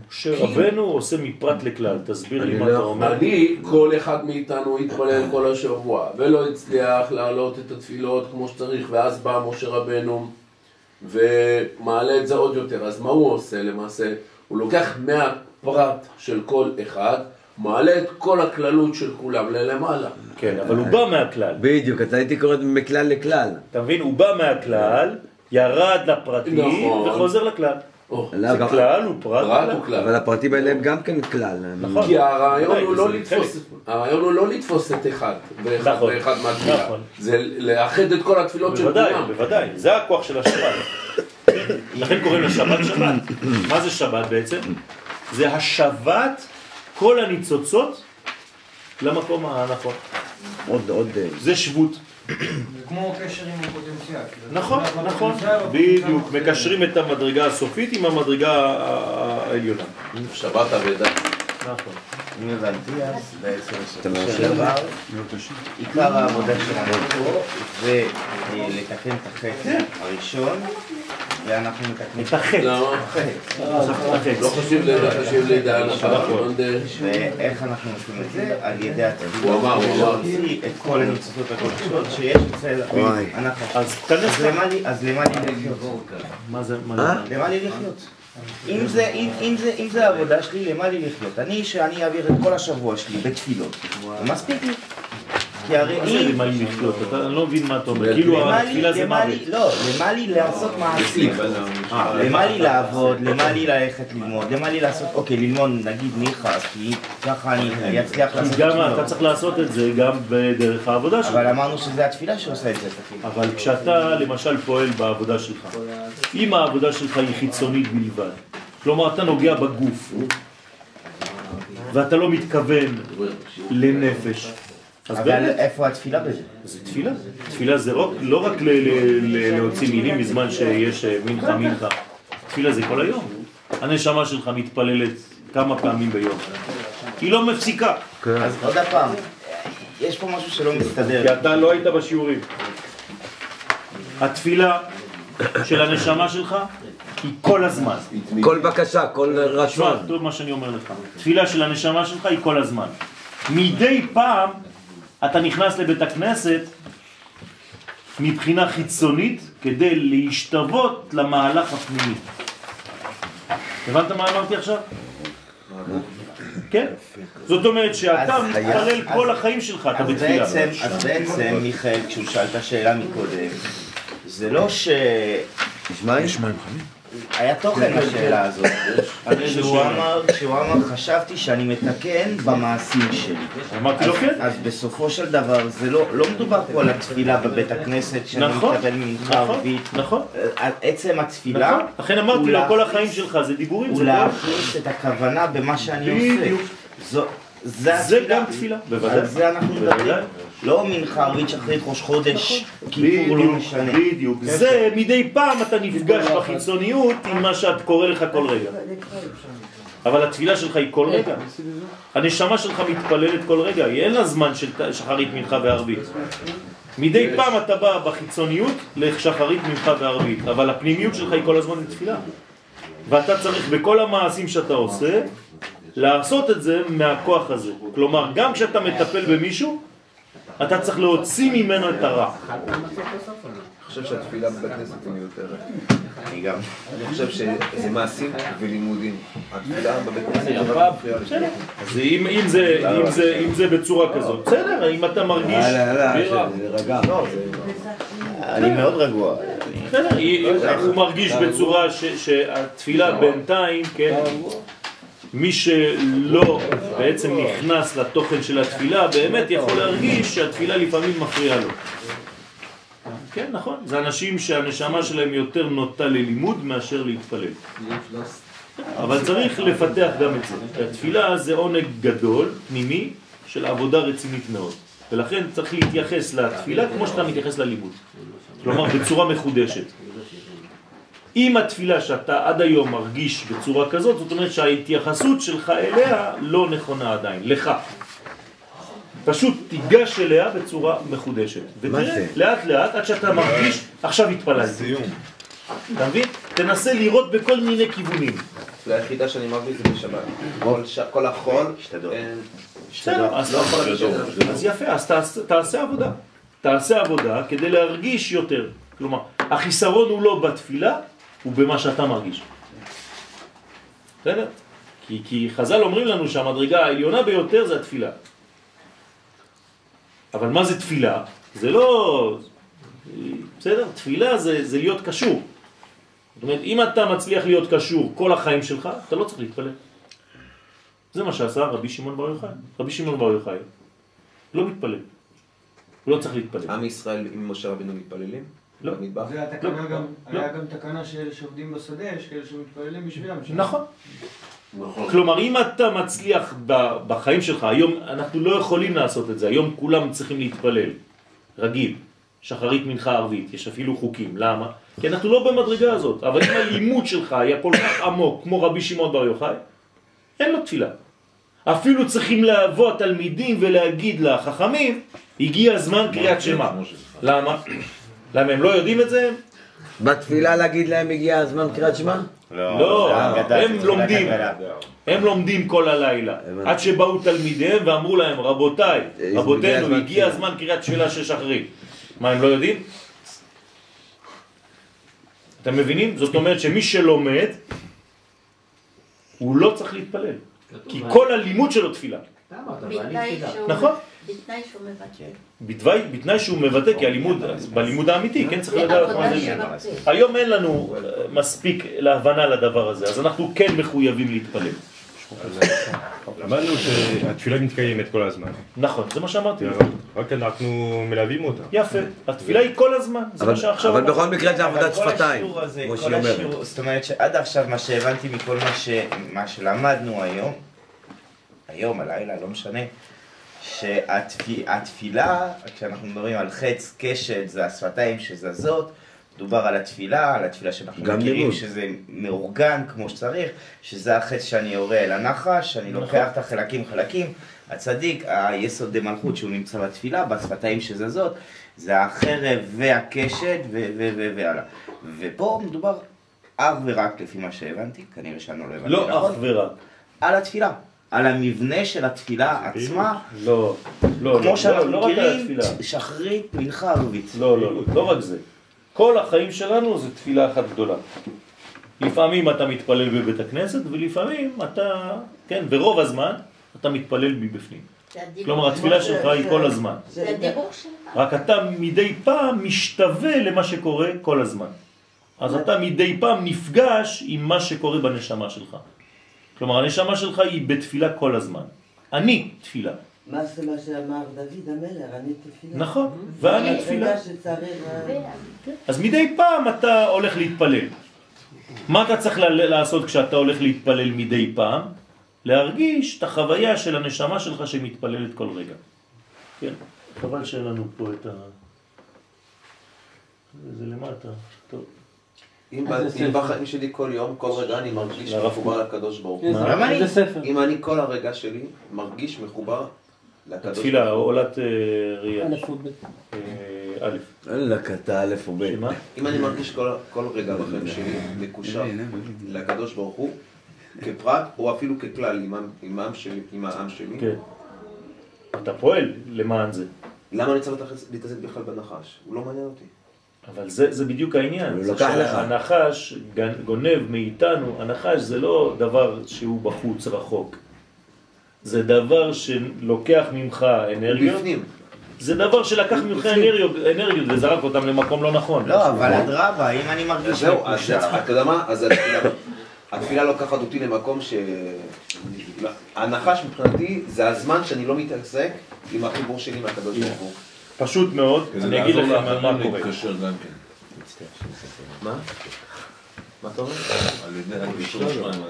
משה רבנו עושה מפרט לכלל, תסביר לי מה לא אתה. אומר. אני, כל אחד מאיתנו התפלל כל השבוע, ולא הצליח להעלות את התפילות כמו שצריך, ואז בא משה רבנו ומעלה את זה עוד יותר. אז מה הוא עושה למעשה? הוא לוקח מהפרט של כל אחד, מעלה את כל הכללות של כולם ללמעלה. כן, אבל הוא בא מהכלל. בדיוק, אז הייתי קורא מכלל לכלל. אתה מבין? הוא בא מהכלל, ירד לפרטים, נכון. וחוזר לכלל. לא, זה כלל, הוא פרט. אבל הפרטים האלה הם גם כן כלל. נכון. כי הרעיון הוא לא לתפוס. הרעיון הוא לא לתפוס את אחד ואחד נכון. מהתפילה. נכון. זה לאחד את כל התפילות של בוודאי, כולם. בוודאי, זה הכוח של השבת. לכן קוראים לשבת שבת. מה זה שבת בעצם? זה השבת כל הניצוצות למקום הנכון. עוד, עוד... אה, זה שבות. כמו קשר עם הפוטנציאל. נכון, נכון, בדיוק, מקשרים את המדרגה הסופית עם המדרגה העליונה. שבת אבדה. נכון. הבנתי, אז בעצם עיקר העבודה שלנו פה זה אה, לתקן את החטא הראשון, ואנחנו מתקנים את החטא. לא חשוב לי, לא חשוב לי דיין אחת. ואיך אנחנו עושים את זה? על ידי התפילה. הוא אמר, הוא אמר. את כל הניצוצות הקודשות שיש אצל. אנחנו. אז למה לי- לחיות? מה אה? זה? למה לי לחיות? אם זה, אם, אם זה, אם זה העבודה שלי, למה לי לחיות? אני, שאני אעביר את כל השבוע שלי בתפילות, מספיק לי. כי הרי מה זה אם... למה לי לחיות? אתה- אני לא מבין מה אתה אומר. כאילו התפילה זה מוות. לא, למה לי לעשות מעשים? למה לי לעבוד, למה לי ללכת ללמוד, למה לי לעשות, אוקיי, ללמוד נגיד ניחא, כי ככה אני אצליח לעשות כי גם. אתה צריך לעשות את זה גם בדרך העבודה שלך. אבל אמרנו שזה התפילה שעושה את זה, תגיד. אבל כשאתה למשל פועל בעבודה שלך, אם העבודה שלך היא חיצונית בלבד, כלומר אתה נוגע בגוף, ואתה לא מתכוון לנפש, אבל באמת, איפה התפילה בזה? זה תפילה. תפילה זה לא, לא רק ל- ל- ל- להוציא מילים בזמן שיש אה, מנחה מנחה. תפילה זה כל היום. הנשמה שלך מתפללת כמה פעמים ביום. היא לא מפסיקה, אז עוד פעם, יש פה משהו שלא מסתדר. כי אתה לא היית בשיעורים. התפילה של הנשמה שלך היא כל הזמן. כל בקשה, כל רצון. טוב מה שאני אומר לך. תפילה של הנשמה שלך היא כל הזמן. מדי פעם אתה נכנס לבית הכנסת מבחינה חיצונית כדי להשתוות למהלך הפנימי. הבנת מה אמרתי עכשיו? כן. זאת אומרת שאתה מתפלל כל החיים שלך, אתה אז בתפילה. אז בעצם, מיכאל, כשהוא שאל את השאלה מקודם, זה לא ש... נשמע? היה תוכן לשאלה הזאת. איזה שהוא שאלה? אמר, שהוא אמר, חשבתי שאני מתקן במעשים שלי. אמרתי לו כן. אז בסופו של דבר, זה לא לא מדובר פה על התפילה בבית הכנסת, שאני נכון, מתכוון מנחה נכון, ערבית. נכון. על עצם התפילה, נכון. לכן אמרתי לו, כל החיים שלך זה דיבורים, הוא כל להכניס את הכוונה במה שאני עושה. בדיוק. זה זה. גם תפילה, בוודאי. על זה אנחנו מדברים. לא מנחה ערבית שחרית ראש חודש, כיפור לא משנה. בדיוק. זה מדי פעם אתה נפגש בחיצוניות עם מה שאת קורא לך כל רגע. אבל התפילה שלך היא כל רגע. הנשמה שלך מתפללת כל רגע, היא אין לה זמן של שחרית מנחה וערבית. מדי פעם אתה בא בחיצוניות לשחרית מנחה וערבית, אבל הפנימיות שלך היא כל הזמן בתפילה. ואתה צריך בכל המעשים שאתה עושה, לעשות את זה מהכוח הזה. כלומר, גם כשאתה מטפל במישהו, אתה צריך להוציא ממנו את הרע. אני חושב שהתפילה בבית כנסת היא מיותרת. אני גם. אני חושב שזה מעשים ולימודים. התפילה בבית כנסת זה יפה. רק מפריע לשני. אז אם, אם, זה, בצורה כזאת, בסדר, אם אתה מרגיש... בלי רע. להירגע. אני מאוד רגוע. בסדר, היא- הוא מרגיש בצורה ש, שהתפילה בינתיים, כן, מי שלא בעצם נכנס לתוכן של התפילה, באמת יכול להרגיש שהתפילה לפעמים מפריעה לו. כן, נכון, זה אנשים שהנשמה שלהם יותר נוטה ללימוד מאשר להתפלל. אבל צריך לפתח גם את זה. התפילה זה עונג גדול, פנימי, של עבודה רצינית מאוד. ולכן צריך להתייחס לתפילה כמו שאתה מתייחס ללימוד. כלומר, בצורה מחודשת. אם התפילה שאתה עד היום מרגיש בצורה כזאת, זאת אומרת שההתייחסות שלך אליה לא נכונה עדיין, לך. פשוט תיגש אליה בצורה מחודשת. מה ותראה, זה? לאט לאט, עד שאתה מרגיש, עכשיו התפללתי. אתה מבין? תנסה לראות בכל מיני כיוונים. התפילה היחידה שאני מרגיש זה בשבת. כל ש- כל החול, אין... בסדר, אז לא זה. אז יפה, אז תעשה- תעשה עבודה. תעשה עבודה כדי להרגיש יותר. כלומר, החיסרון הוא לא בתפילה, הוא במה שאתה מרגיש. בסדר? כי, כי חז"ל אומרים לנו שהמדרגה העליונה ביותר זה התפילה. אבל מה זה תפילה? זה לא... בסדר? תפילה זה, זה להיות קשור. זאת אומרת, אם אתה מצליח להיות קשור כל החיים שלך, אתה לא צריך להתפלל. זה מה שעשה רבי שמעון בר יוחאי. רבי שמעון בר יוחאי לא מתפלל. הוא לא צריך להתפלל. עם ישראל עם משה רבינו מתפללים? לא. במטבח? זה התקנה לא, גם, לא. היה גם תקנה שאלה שעובדים בשדה, יש כאלה שמתפללים בשבילם. נכון. כלומר, אם אתה מצליח בחיים שלך, היום אנחנו לא יכולים לעשות את זה, היום כולם צריכים להתפלל, רגיל. שחרית, מנחה, ערבית, יש אפילו חוקים. למה? כי אנחנו לא במדרגה הזאת, אבל אם הלימוד שלך היה כל כך עמוק, כמו רבי שמעון בר יוחאי, אין לו תפילה. אפילו צריכים לבוא התלמידים ולהגיד לחכמים, הגיע הזמן קריאת שמע. למה? למה הם לא יודעים את זה? בתפילה להגיד להם הגיע הזמן קריאת שמע? לא, אגדה, הם לומדים. הם לומדים כל הלילה. עד שבאו תלמידיהם ואמרו להם, רבותיי, רבותינו, הזמן הגיע תפילה." הזמן קריאת תפילה של שחרית. מה, הם לא יודעים? אתם מבינים? זאת אומרת שמי שלומד, הוא לא צריך להתפלל, כי כל הלימוד שלו תפילה. נכון. בתנאי שהוא מבקר. בתוואי, בתנאי שהוא מבטא, כי הלימוד, בלימוד האמיתי, כן, צריך לדעת מה זה. היום אין לנו אה, מספיק להבנה לדבר הזה, אז אנחנו כן מחויבים להתפלל. למדנו שהתפילה מתקיימת כל הזמן. נכון, זה מה שאמרתי. רק אנחנו מלווים אותה. יפה, התפילה היא כל הזמן, זה אבל- מה שעכשיו אבל. בכל מקרה זה עבודת שפתיים, כמו כל שהיא אומרת. זאת אומרת שעד עכשיו מה שהבנתי מכל. מה שלמדנו היום, היום, הלילה, לא משנה, שהתפילה, כשאנחנו מדברים על חץ, קשת, זה השפתיים שזזות, דובר על התפילה, על התפילה שאנחנו מכירים, לימוד. שזה מאורגן כמו שצריך, שזה החץ שאני יורה אל הנחש, שאני נכון. לוקח את החלקים חלקים, הצדיק, היסוד דמלכות שהוא נמצא בתפילה, בשפתיים שזזות, זה החרב והקשת ו- ו- ו- והלאה. ופה מדובר אך ורק לפי מה שהבנתי, כנראה שאני לא הבנתי לא נכון, אך ורק. על התפילה, על המבנה של התפילה עצמה, לא, לא, לא, כמו שאנחנו לא רק על מכירים. שחרית, מנחה ערבית. לא, לא, לא, לא רק זה. כל החיים שלנו זה תפילה אחת גדולה. לפעמים אתה מתפלל בבית הכנסת, ולפעמים אתה, כן, ברוב הזמן אתה מתפלל מבפנים. כלומר, התפילה שלך היא כל הזמן. זה הדיבור שלך. רק אתה מדי פעם משתווה למה שקורה כל הזמן. אז אתה מדי פעם נפגש עם מה שקורה בנשמה שלך. כלומר, הנשמה שלך היא בתפילה כל הזמן. אני תפילה. מה זה מה שאמר דוד המלך, אני תפילה. נכון, ואני תפילה. שצריך... אז מדי פעם אתה הולך להתפלל. מה אתה צריך לעשות כשאתה הולך להתפלל מדי פעם? להרגיש את החוויה של הנשמה שלך שמתפללת כל רגע. כן, חבל שאין לנו פה את ה... זה למטה, טוב. אם בחיים שלי כל יום, כל רגע אני מרגיש לרב מחובר לקדוש ברוך הוא. אם אני כל הרגע שלי מרגיש מחובר לקדוש הוא. עולת אה, ראייה. א' וב'. אה, א', או ב'. אם אני מרגיש כל, כל רגע בחיים שלי מקושר לקדוש ברוך הוא, כפרט או אפילו ככלל עם, העם- עם, העם שלי, כן. אתה פועל למען זה. למה אני צריך להתעסק בכלל בנחש? הוא לא מעניין אותי. אבל זה, זה בדיוק העניין. הוא זה לך. שהנחש גנ- גונב מאיתנו, הנחש זה לא דבר שהוא בחוץ רחוק. זה דבר שלוקח ממך אנרגיות, בפנים. זה דבר שלקח ממך אנרגיות, אנרגיות וזרק אותם למקום לא נכון. לא, אבל אדרבה, אם אני מרגיש אז זהו, אז אתה יודע מה? אז התפילה, התפילה לוקחת אותי למקום ש... הנחש מבחינתי זה הזמן שאני לא מתעסק עם החיבור שלי מהקדוש ברוך הוא. פשוט מאוד, כדי אני אגיד לכם מה קורה. כן. מה? מה אתה אומר? על ידי הגישור שלהם.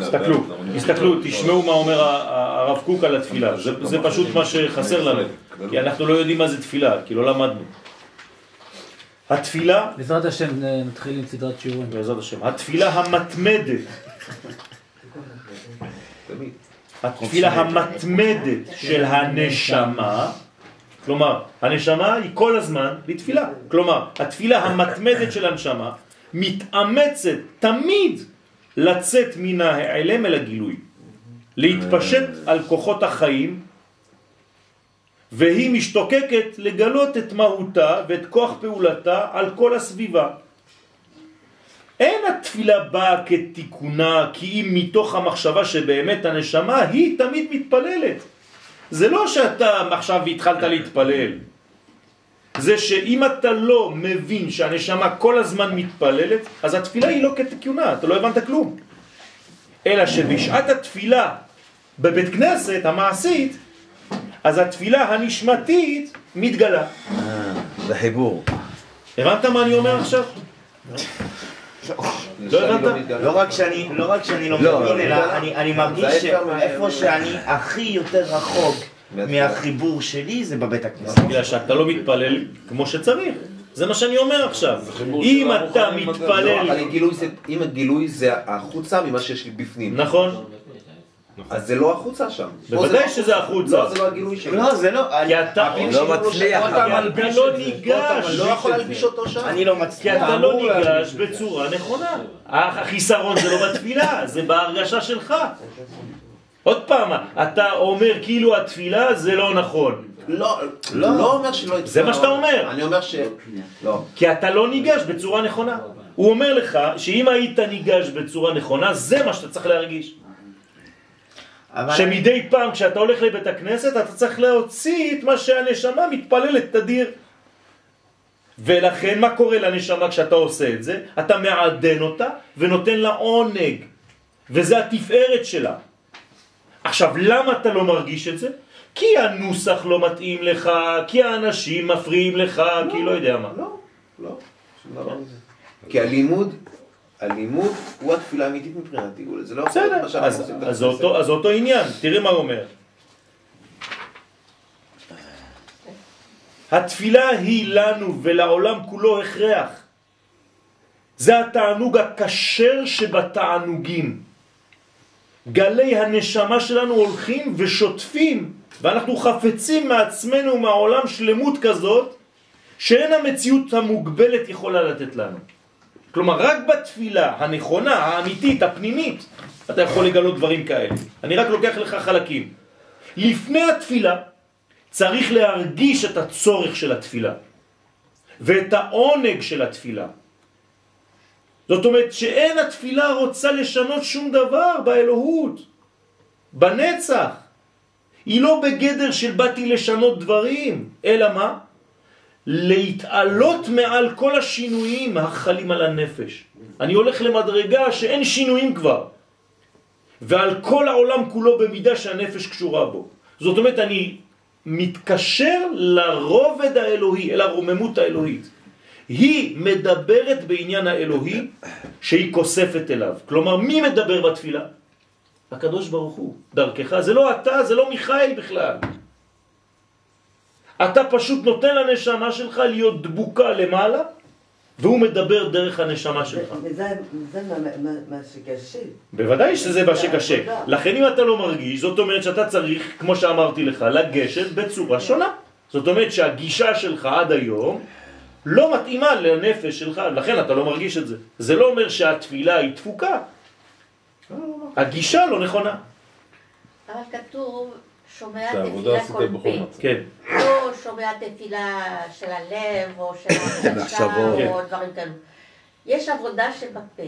תסתכלו, תסתכלו, תשמעו מה אומר הרב קוק על התפילה, זה, זה פשוט מה שחסר לנו, כי אנחנו לא יודעים מה זה תפילה, כי לא למדנו. התפילה, בעזרת השם אה, נתחיל עם סדרת שיעורים. בעזרת השם, התפילה המתמדת. התפילה המתמדת של הנשמה, כלומר, הנשמה היא כל הזמן בתפילה, כלומר, התפילה המתמדת של הנשמה מתאמצת תמיד לצאת מן ההיעלם אל הגילוי, להתפשט על כוחות החיים, והיא משתוקקת לגלות את מהותה ואת כוח פעולתה על כל הסביבה. אין התפילה באה כתיקונה, כי אם מתוך המחשבה שבאמת הנשמה היא תמיד מתפללת. זה לא שאתה עכשיו התחלת להתפלל. זה שאם אתה לא מבין שהנשמה כל הזמן מתפללת, אז התפילה היא לא כתיקונה, אתה לא הבנת כלום. אלא שבשעת התפילה בבית כנסת המעשית, אז התפילה הנשמתית מתגלה. אה, זה חיבור. הבנת מה אני אומר עכשיו? לא הבנת? לא רק שאני לא לא לא, מבין, לא. אלא אני- אני מרגיש שאיפה שאני הכי יותר רחוק מהחיבור שלי זה בבית הכנסת. בגלל שאתה לא מתפלל כמו שצריך. זה מה שאני אומר עכשיו. אם אתה מתפלל... אבל גילוי זה- אם הגילוי זה החוצה ממה שיש לי בפנים. נכון. אז זה לא החוצה שם. בוודאי לא שזה החוצה. לא, זה לא הגילוי שלי. לא, זה לא, כי אתה לא מצליח. אתה לא. ניגש. אני לא יכול להלביש אותו שם. אני לא כי מצליח. אתה לא ניגש. בצורה נכונה. החיסרון זה לא בתפילה, זה בהרגשה שלך. עוד פעם, אתה אומר כאילו התפילה זה לא נכון. לא, לא אומר שלא... זה מה שאתה אומר. אני אומר ש... לא. כי אתה לא ניגש בצורה נכונה. הוא אומר לך שאם היית ניגש בצורה נכונה, זה מה שאתה צריך להרגיש. אבל שמדי פעם כשאתה הולך לבית הכנסת, אתה צריך להוציא את מה שהנשמה מתפללת תדיר. ולכן מה קורה לנשמה כשאתה עושה את זה? אתה מעדן אותה ונותן לה עונג. וזה התפארת שלה. עכשיו, למה אתה לא מרגיש את זה? כי הנוסח לא מתאים לך, כי האנשים מפריעים לך, כי לא יודע מה. לא, לא. שום דבר מזה. כי הלימוד, הלימוד הוא התפילה האמיתית מבחינתי. הוא- זה לא יכול להיות מה שאנחנו אז, עושים אז, זה אותו, עניין, תראה מה הוא אומר. התפילה היא לנו ולעולם כולו הכרח. זה התענוג הכשר שבתענוגים. גלי הנשמה שלנו הולכים ושוטפים, ואנחנו חפצים מעצמנו ומהעולם שלמות כזאת, שאין המציאות המוגבלת יכולה לתת לנו. כלומר, רק בתפילה הנכונה, האמיתית, הפנימית, אתה יכול לגלות דברים כאלה. אני רק לוקח לך חלקים. לפני התפילה צריך להרגיש את הצורך של התפילה ואת העונג של התפילה. זאת אומרת שאין התפילה רוצה לשנות שום דבר באלוהות, בנצח. היא לא בגדר של באתי לשנות דברים, אלא מה? להתעלות מעל כל השינויים החלים על הנפש. אני הולך למדרגה שאין שינויים כבר. ועל כל העולם כולו במידה שהנפש קשורה בו. זאת אומרת, אני מתקשר לרובד האלוהי, אל הרוממות האלוהית. היא מדברת בעניין האלוהי שהיא כוספת אליו. כלומר, מי מדבר בתפילה? הקדוש ברוך הוא, דרכך. זה לא אתה, זה לא מיכאל בכלל. אתה פשוט נותן לנשמה שלך להיות דבוקה למעלה, והוא מדבר דרך הנשמה שלך. וזה זה מה- מה- מה שקשה. בוודאי שזה מה שקשה. לכן אם אתה לא מרגיש, זאת אומרת שאתה צריך, כמו שאמרתי לך, לגשת בצורה שונה. זאת אומרת שהגישה שלך עד היום לא מתאימה לנפש שלך, לכן אתה לא מרגיש את זה. זה לא אומר שהתפילה היא תפוקה. הגישה לא נכונה. אבל כתוב, שומע תפילה עשית כל בכל פה. מצב. כן. לא שומע תפילה של הלב, או של ההרגשה, מחשבות. או דברים כאלו. יש עבודה שבפה.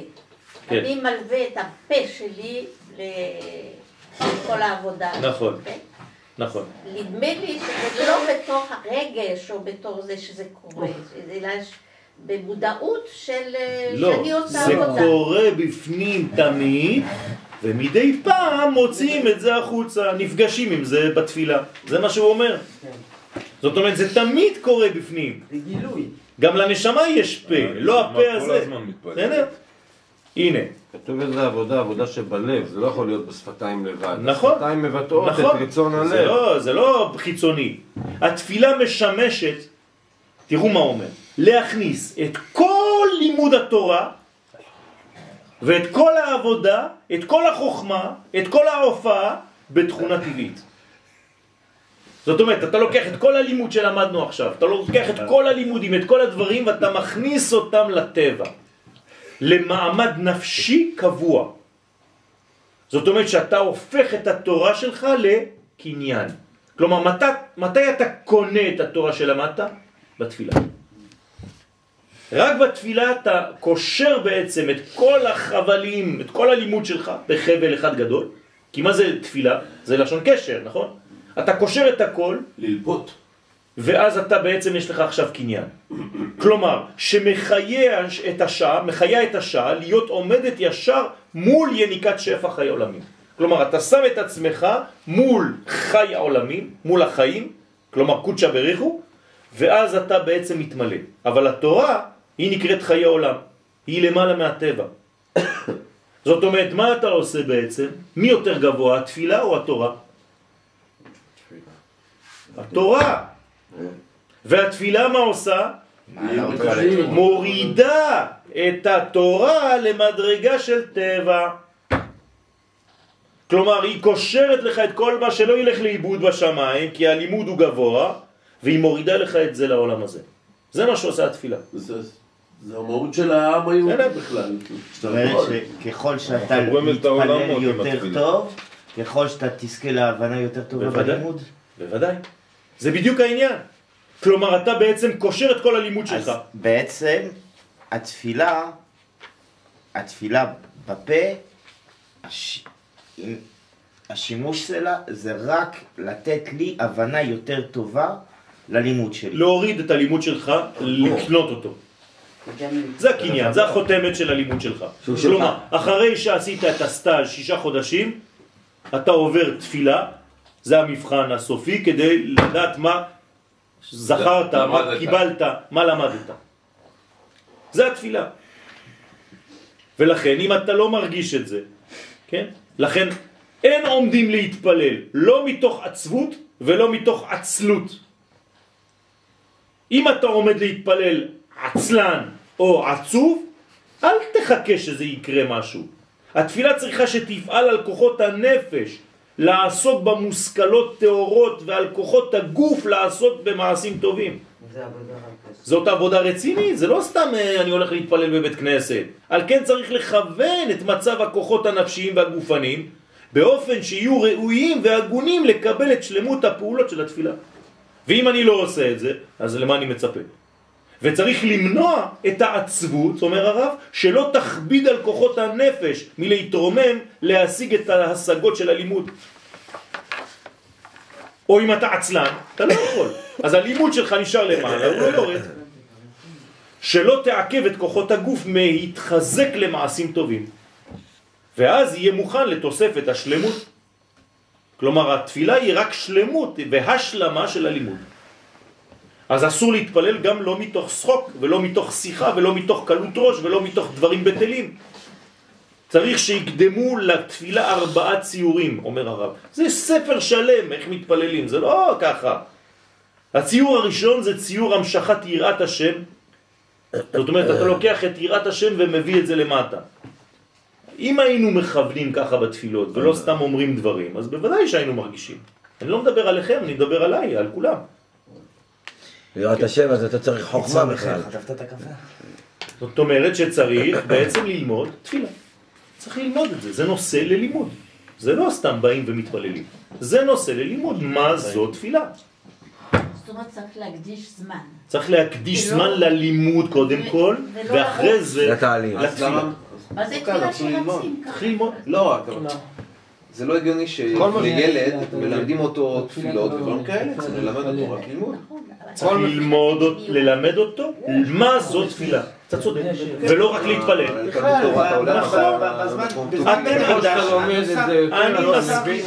כן. אני מלווה את הפה שלי לכל העבודה. נכון. אוקיי? נכון. נדמה לי שזה לא בתוך הרגש או בתור זה שזה קורה, אלא ש- במודעות של אה, לא, שאני עושה זה עבודה. קורה בפנים תמיד, ומדי פעם מוציאים את זה החוצה, נפגשים עם זה בתפילה. זה מה שהוא אומר. זאת אומרת, זה תמיד קורה בפנים. זה גילוי. גם לנשמה יש פה, לא הנשמה הפה כל הזה. בסדר? הנה. כתוב איזה עבודה, עבודה שבלב, זה לא יכול להיות בשפתיים לבד. נכון. השפתיים מבטאות את נכון. רצון הלב. זה לא, זה לא חיצוני. התפילה משמשת, תראו מה אומר, להכניס את כל לימוד התורה ואת כל העבודה, את כל החוכמה, את כל ההופעה בתכונה טבעית. זאת אומרת, אתה לוקח את כל הלימוד שלמדנו עכשיו, אתה לוקח את כל הלימודים, את כל הדברים, ואתה מכניס אותם לטבע, למעמד נפשי קבוע. זאת אומרת שאתה הופך את התורה שלך לקניין. כלומר, מתי, מתי אתה קונה את התורה שלמדת? בתפילה. רק בתפילה אתה קושר בעצם את כל החבלים, את כל הלימוד שלך בחבל אחד גדול. כי מה זה תפילה? זה לשון קשר, נכון? אתה קושר את הכל. ללפות. ואז אתה בעצם יש לך עכשיו קניין. כלומר, שמחיה את השעה, מחיה את השעה להיות עומדת ישר מול יניקת שפע חיי עולמים. כלומר, אתה שם את עצמך מול חי העולמים, מול החיים, כלומר קודשא בריחו, ואז אתה בעצם מתמלא. אבל התורה, היא נקראת חיי עולם. היא למעלה מהטבע. זאת אומרת, מה אתה עושה בעצם? מי יותר גבוה, התפילה או התורה? התורה. והתפילה מה עושה? מורידה את התורה למדרגה של טבע. כלומר, היא קושרת לך את כל מה שלא ילך לאיבוד בשמיים, כי הלימוד הוא גבוה, והיא מורידה לך את זה לעולם הזה. זה מה שעושה התפילה. זה המהות של העם היהודי בכלל. זאת אומרת שככל שאתה מתפלל יותר. טוב, ככל שאתה תזכה להבנה יותר טובה. בלימוד. בוודאי. זה בדיוק העניין. כלומר, אתה בעצם קושר את כל הלימוד שלך. אז בעצם התפילה, התפילה בפה, הש... השימוש שלה זה רק לתת לי הבנה יותר טובה ללימוד שלי. להוריד את הלימוד שלך, לקנות אותו. זה הקניין, זה החותמת של הלימוד שלך. כלומר. אחרי שעשית את הסטאז' שישה חודשים, אתה עובר תפילה, זה המבחן הסופי, כדי לדעת מה זכרת, מה. קיבלת, מה למדת. זה התפילה. ולכן, אם אתה לא מרגיש את זה, כן? לכן אין עומדים להתפלל, לא מתוך עצבות ולא מתוך עצלות. אם אתה עומד להתפלל עצלן או עצוב, אל תחכה שזה יקרה משהו. התפילה צריכה שתפעל על כוחות הנפש, לעסוק במושכלות טהורות ועל כוחות הגוף לעסוק במעשים טובים. זה עבודה רק זאת עבודה רצינית, זה לא סתם אה, אני הולך להתפלל בבית כנסת. על כן צריך לכוון את מצב הכוחות הנפשיים והגופניים באופן שיהיו ראויים והגונים לקבל את שלמות הפעולות של התפילה. ואם אני לא עושה את זה, אז למה אני מצפה? וצריך למנוע את העצבות, אומר הרב, שלא תכביד על כוחות הנפש מלהתרומם להשיג את ההשגות של הלימוד. או אם אתה עצלן, אתה לא יכול. אז הלימוד שלך נשאר למעלה, הוא לא יורד. שלא תעכב את כוחות הגוף מהתחזק למעשים טובים. ואז יהיה מוכן לתוספת השלמות. כלומר, התפילה היא רק שלמות והשלמה של הלימוד. אז אסור להתפלל גם לא מתוך שחוק, ולא מתוך שיחה, ולא מתוך קלות ראש, ולא מתוך דברים בטלים. צריך שיקדמו לתפילה ארבעה ציורים, אומר הרב. זה ספר שלם, איך מתפללים, זה לא ככה. הציור הראשון זה ציור המשכת יראת השם. זאת אומרת, אתה לוקח את יראת השם ומביא את זה למטה. אם היינו מכוונים ככה בתפילות, ולא סתם אומרים דברים, אז בוודאי שהיינו מרגישים. אני לא מדבר עליכם, אני מדבר עליי, על כולם. יראת השם, אז אתה צריך חוכמה בכלל. הקפה? זאת אומרת שצריך בעצם ללמוד תפילה. צריך ללמוד את זה, זה נושא ללימוד. זה לא סתם באים ומתפללים. זה נושא ללימוד, מה זו תפילה. זאת אומרת, צריך להקדיש זמן. צריך להקדיש זמן ללימוד קודם כל, ואחרי. זה לתהליך. לתפילה. מה זה תפילה. שרצים ככה? צריך ללמוד. לא, אתה... זה לא הגיוני שלילד מלמדים אותו תפילות אתה- ודברים כאלה, צריך ללמד אותו. רק ללמוד. צריך ללמוד, ללמד אותו מה זו תפילה. אתה צודק. ולא רק להתפלל. עולה נכון. טוב. אתם יותר, אני אתה מסכים.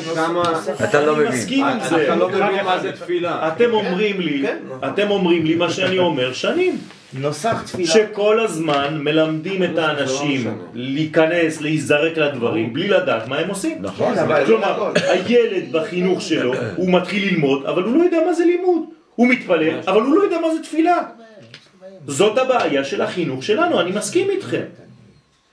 לא עם זה. אתה לא מבין מה זה תפילה. אתם אומרים לי, אתם אומרים לי מה שאני אומר שנים. נוסח תפילה. שכל הזמן מלמדים את האנשים להיכנס, להיזרק לדברים, בלי לדעת מה הם עושים. נכון. כן, אבל- כלומר, הילד בחינוך שלו, הוא מתחיל ללמוד, אבל הוא לא יודע מה זה לימוד. הוא מתפלל, אבל הוא לא יודע מה זה תפילה. זאת הבעיה של החינוך שלנו, אני מסכים איתכם.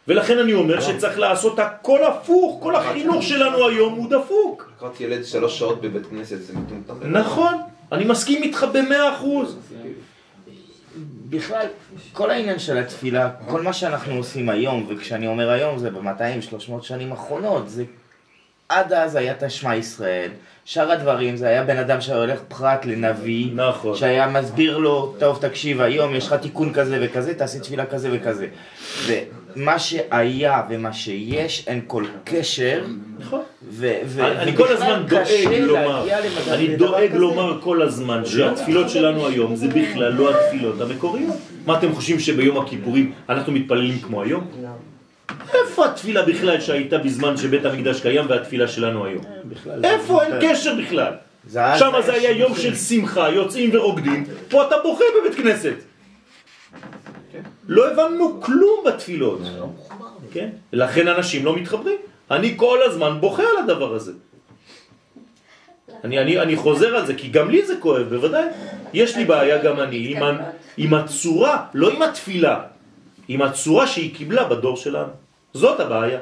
ולכן אני אומר שצריך לעשות הכל הפוך, כל החינוך שלנו היום הוא דפוק. לקראת ילד שלוש שעות בבית כנסת זה מטומטם. נכון, אני מסכים איתך במאה אחוז. בכלל, כל העניין של התפילה, כל מה שאנחנו עושים היום, וכשאני אומר היום זה ב-200-300 שנים האחרונות, זה עד אז היה תשמע ישראל, שאר הדברים זה היה בן אדם שהולך פרט לנביא, נכון. שהיה מסביר לו, טוב תקשיב היום יש לך תיקון כזה וכזה, תעשה תפילה כזה וכזה. ומה שהיה ומה שיש אין כל קשר, נכון. ו- ו- אני כל הזמן דואג לומר, אני דואג. לומר כל הזמן שהתפילות שלנו היום זה בכלל לא התפילות המקוריות. מה אתם חושבים שביום הכיפורים אנחנו מתפללים כמו היום? איפה התפילה בכלל שהייתה בזמן שבית המקדש קיים והתפילה שלנו היום? איפה? אין קשר בכלל. שם זה היה יום של שמחה, יוצאים ורוקדים, פה אתה בוכה בבית כנסת. לא הבנו כלום בתפילות. כן? לכן אנשים לא מתחברים. אני כל הזמן בוכה על הדבר הזה. אני, אני, אני חוזר על זה, כי גם לי זה כואב, בוודאי. יש לי בעיה גם אני עם, עם הצורה, לא עם התפילה, עם הצורה שהיא קיבלה בדור שלנו. זאת הבעיה.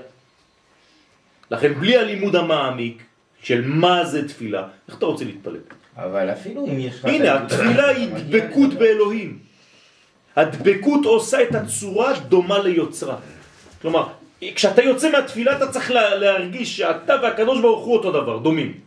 לכן בלי הלימוד המעמיק של מה זה תפילה, איך אתה רוצה להתפלל? אבל אפילו אם יש לך... הנה, התפילה היא דבקות באלוהים. הדבקות עושה את הצורה דומה ליוצרה. כלומר, כשאתה יוצא מהתפילה אתה צריך לה- להרגיש שאתה והקדוש ברוך הוא אותו דבר, דומים.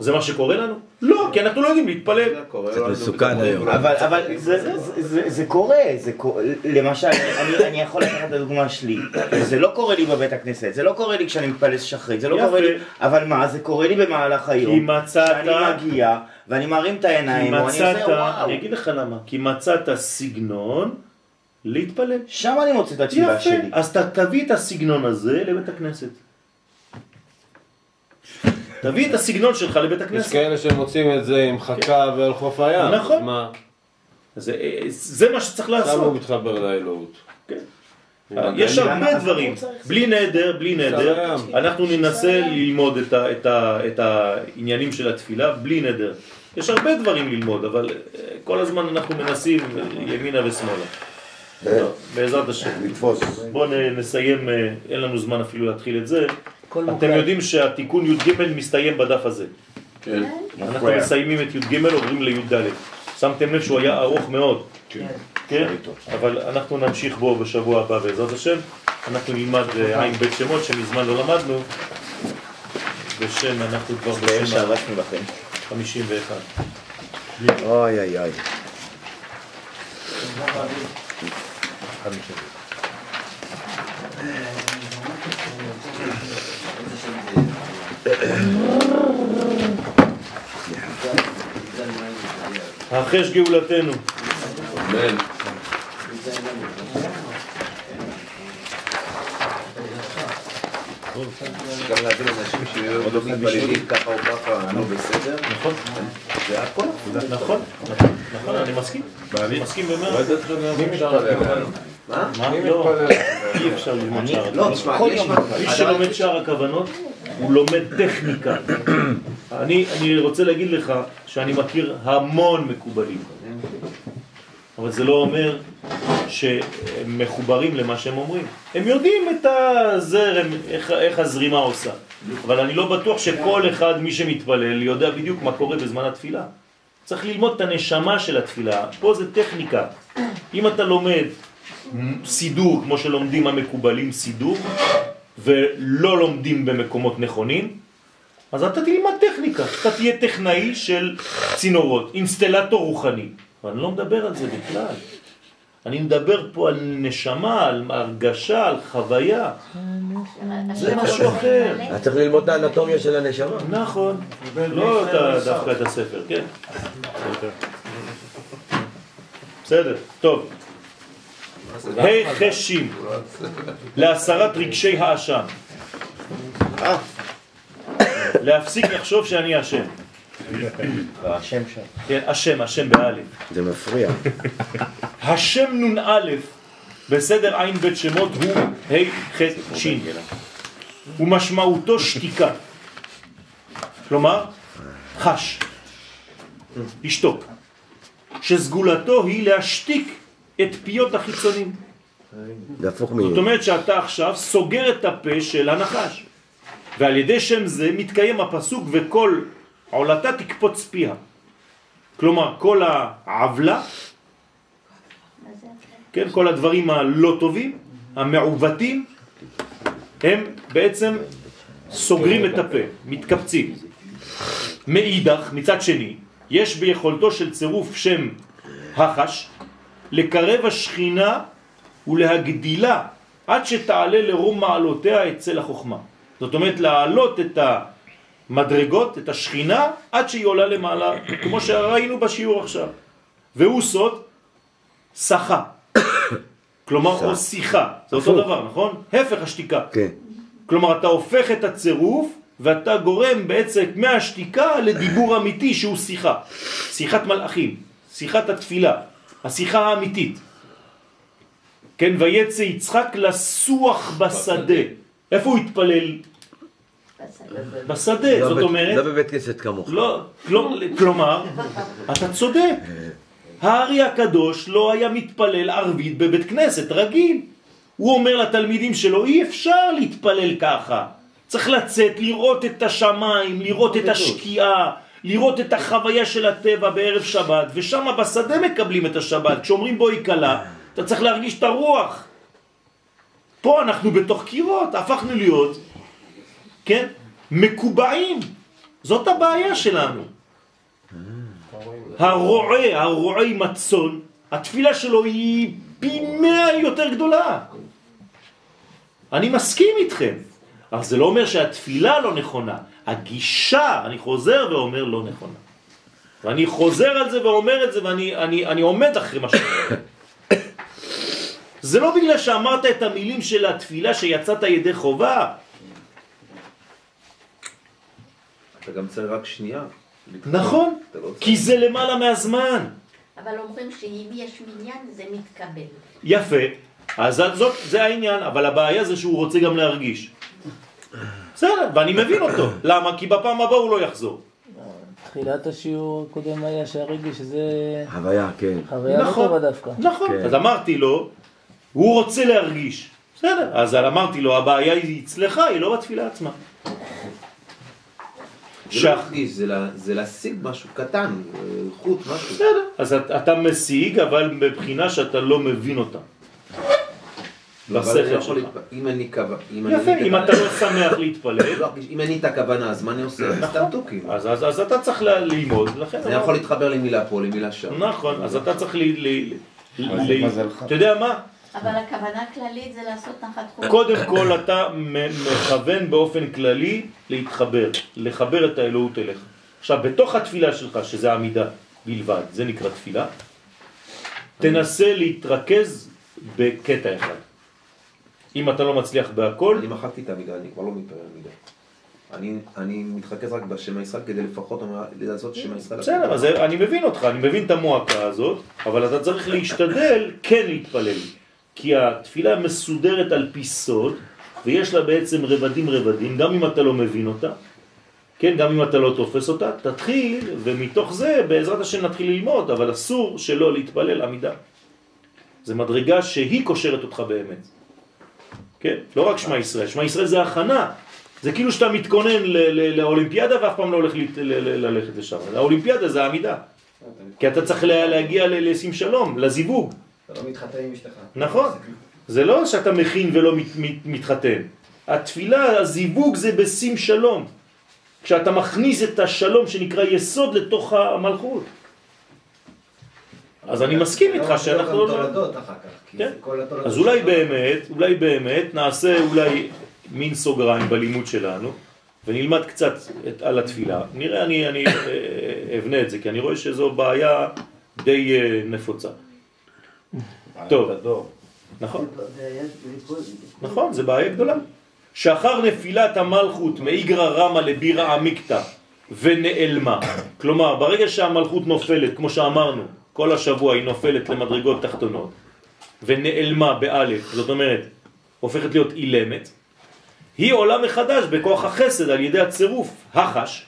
זה מה שקורה לנו? לא, כי אנחנו לא יודעים להתפלל. קצת מסוכן היום. אבל, אבל זה, זה, זה, זה, זה קורה, זה קורה, למשל, אני, אני יכול לקחת את הדוגמה שלי, זה לא קורה לי בבית הכנסת, זה לא קורה לי כשאני מתפלל שחרית, זה לא יפה. קורה לי, אבל מה, זה קורה לי במהלך היום, כי מצאת- שאני מגיע, ואני מרים את כי העיניים, ואני מצאת, עושה וואו, אני אגיד לך למה, כי מצאת סגנון להתפלל. שם אני מוצא את יפה, שלי. אז ת- תביא את הסגנון הזה לבית הכנסת. תביא את הסגנון שלך לבית יש הכנסת. כאלה שמוצאים את זה עם חכה ועל חוף הים. נכון. אז מה? זה, זה מה שצריך שם הוא לעשות. מתחבר לאלוהות. יש למה? הרבה דברים, הוא בלי נדר, בלי נדר. אנחנו ננסה ללמוד את, ה, את, ה, את העניינים של התפילה בלי נדר. יש הרבה דברים ללמוד, אבל אה, כל הזמן אנחנו מנסים ימינה ושמאלה. טוב, בעזרת השם. לתפוס. בואו נסיים, אה, אין לנו זמן אפילו להתחיל את זה. הכל אתם מוקלט. יודעים שהתיקון י"ג מסתיים בדף הזה. כן. אנחנו מסיימים את י"ג, עוברים לי"ד. שמתם לב שהוא היה ארוך מאוד. כן? אבל אנחנו נמשיך בו בשבוע הבא בעזרת השם. אנחנו נלמד אה, עין בית שמות שמזמן לא למדנו. בשם, אנחנו כבר בשם שהרסנו לכם. 51. אוי אוי אוי. החש גאולתנו. אמן. גם להבין אנשים שלא מתפללים ככה או ככה, לא בסדר. נכון. זה הכל. נכון, נכון, נכון, אני מסכים. אני מסכים במאה. לכם מי מתפלל. מה? מה? מי לא, מתפלל? אי אפשר ללמוד שער לא. תשמע, יש מה... מי שלומד שער הכוונות, הוא לומד טכניקה. אני, אני רוצה להגיד לך שאני מכיר המון מקובלים. אבל זה לא אומר שהם מחוברים למה שהם אומרים. הם יודעים את הזרם, איך, איך הזרימה עושה. אבל אני לא בטוח שכל אחד, מי שמתפלל, יודע בדיוק מה קורה בזמן התפילה. צריך ללמוד את הנשמה של התפילה. פה זה טכניקה. אם אתה לומד סידור, כמו שלומדים המקובלים סידור, ולא לומדים במקומות נכונים, אז אתה תלמד טכניקה. אתה תהיה טכנאי של צינורות, אינסטלטור רוחני. אבל אני לא מדבר על זה בכלל. אני מדבר פה על נשמה, על הרגשה, על חוויה. זה משהו אחר. אתה צריך ללמוד את האנטומיה של הנשמה. נכון, לא דווקא את הספר, כן. בסדר, טוב. ה' חשים להסרת רגשי האשם. להפסיק לחשוב שאני השם. השם שם. כן, השם, השם באלף. זה מפריע. השם נ"א בסדר עין בית שמות הוא ה' ח' ש' ומשמעותו שתיקה. כלומר, חש, לשתוק. שסגולתו היא להשתיק את פיות החיצונים. זאת אומרת שאתה עכשיו סוגר את הפה של הנחש. ועל ידי שם זה מתקיים הפסוק וכל עולתה תקפוץ פיה. כלומר, כל העוולה, כן, כל הדברים הלא טובים, המעוותים, הם בעצם סוגרים את הפה, מתקפצים. מאידך, מצד שני, יש ביכולתו של צירוף שם החש לקרב השכינה ולהגדילה עד שתעלה לרום מעלותיה אצל החוכמה. זאת אומרת להעלות את המדרגות, את השכינה, עד שהיא עולה למעלה, כמו שראינו בשיעור עכשיו. והוא סוד שחה. כלומר, או שיחה. זה אותו. דבר, נכון? הפך השתיקה. כן. כלומר, אתה הופך את הצירוף ואתה גורם בעצם מהשתיקה לדיבור אמיתי שהוא שיחה. שיחת מלאכים, שיחת התפילה, השיחה האמיתית. כן, ויצא יצחק לסוח בשדה. איפה הוא התפלל? בשדה, לא זאת אומרת... לא בבית כנסת כמוך. לא, לא, כלומר, אתה צודק. הארי הקדוש לא היה מתפלל ערבית בבית כנסת רגיל. הוא אומר לתלמידים שלו, אי אפשר להתפלל ככה. צריך לצאת, לראות את השמיים, לראות את השקיעה, לראות את החוויה של הטבע בערב שבת, ושם בשדה מקבלים את השבת. כשאומרים בואי כלה, אתה צריך להרגיש את הרוח. פה אנחנו בתוך קירות, הפכנו להיות, כן, מקובעים. זאת הבעיה שלנו. הרועה, הרועה עם הצאן, התפילה שלו היא פי מאה יותר גדולה. אני מסכים איתכם. אבל זה לא אומר שהתפילה לא נכונה. הגישה, אני חוזר ואומר, לא נכונה. ואני חוזר על זה ואומר את זה ואני אני, אני עומד אחרי מה שאומר. זה לא בגלל שאמרת את המילים של התפילה שיצאת ידי חובה. אתה גם צריך רק שנייה. נכון, לא כי זה למעלה מהזמן. אבל אומרים שאם יש מניין זה מתקבל. יפה, אז זאת, זה העניין, אבל הבעיה זה שהוא רוצה גם להרגיש. בסדר, ואני מבין אותו. למה? כי בפעם הבאה הוא לא יחזור. תחילת השיעור הקודם היה שהרגש שזה חוויה, כן. חוויה לא נכון, טובה דווקא. נכון. אז אמרתי לו, הוא רוצה להרגיש. בסדר, אז אמרתי לו, הבעיה היא אצלך, היא לא בתפילה עצמה. זה לא להרגיש, זה לה- זה להשיג משהו קטן, אה, חוט, משהו. בסדר, אז אתה- אתה משיג, אבל מבחינה שאתה לא מבין אותה. בשכל שלך. להתפ- אם אני כוונה... יפה, אם אתה לא שמח להתפלל, לא, אם אין לי את הכוונה, אז מה אני עושה? סתם תוכים. אז, אז, אז אתה צריך ללמוד, לכן... אני יכול להתחבר למילה פה, למילה שם. נכון, אז אתה צריך ל... אתה יודע מה? אבל הכוונה הכללית זה לעשות נחת חוש. קודם כל אתה מכוון באופן כללי להתחבר, לחבר את האלוהות אליך. עכשיו, בתוך התפילה שלך, שזה עמידה בלבד, זה נקרא תפילה, תנסה להתרכז בקטע אחד. אם אתה לא מצליח בהכל... אני מחקתי את המילה, אני כבר לא מתפלל מילה. אני, אני מתרכז רק בשם ישראל כדי לפחות לעשות שם ישראל. בסדר, אז אני מבין אותך, אני מבין את המועקה הזאת, אבל אתה צריך להשתדל כן להתפלל. כי התפילה מסודרת על פי סוד, ויש לה בעצם רבדים רבדים, גם אם אתה לא מבין אותה, כן, גם אם אתה לא תופס אותה, תתחיל, ומתוך זה בעזרת השם נתחיל ללמוד, אבל אסור שלא להתפלל עמידה. זה מדרגה שהיא קושרת אותך באמת. כן, לא רק שמע ישראל, שמע ישראל זה הכנה. זה כאילו שאתה מתכונן לאולימפיאדה ואף פעם לא הולך ללכת לשם. האולימפיאדה זה העמידה. כי אתה צריך לה- להגיע לשים שלום, לזיווג. אתה לא מתחתן עם אשתך. נכון. זה לא שאתה מכין ולא מת, מת, מתחתן. התפילה, הזיווג זה בשים שלום. כשאתה מכניס את השלום שנקרא יסוד לתוך המלכות. אז אני מסכים איתך שאנחנו... גם תולדות אחר כך. כי כן. זה כל התולדות אז אולי. באמת, אולי באמת נעשה אולי מין סוגריים בלימוד שלנו ונלמד קצת את, על התפילה. נראה, אני, אני אה, אבנה את זה, כי אני רואה שזו בעיה די אה, נפוצה. טוב, נכון, נכון, זה בעיה גדולה. שאחר נפילת המלכות מאיגרא רמא לבירא עמיקתא ונעלמה. כלומר, ברגע שהמלכות נופלת, כמו שאמרנו, כל השבוע היא נופלת למדרגות תחתונות, ונעלמה באלף, זאת אומרת, הופכת להיות אילמת, היא עולה מחדש בכוח החסד על ידי הצירוף, החש,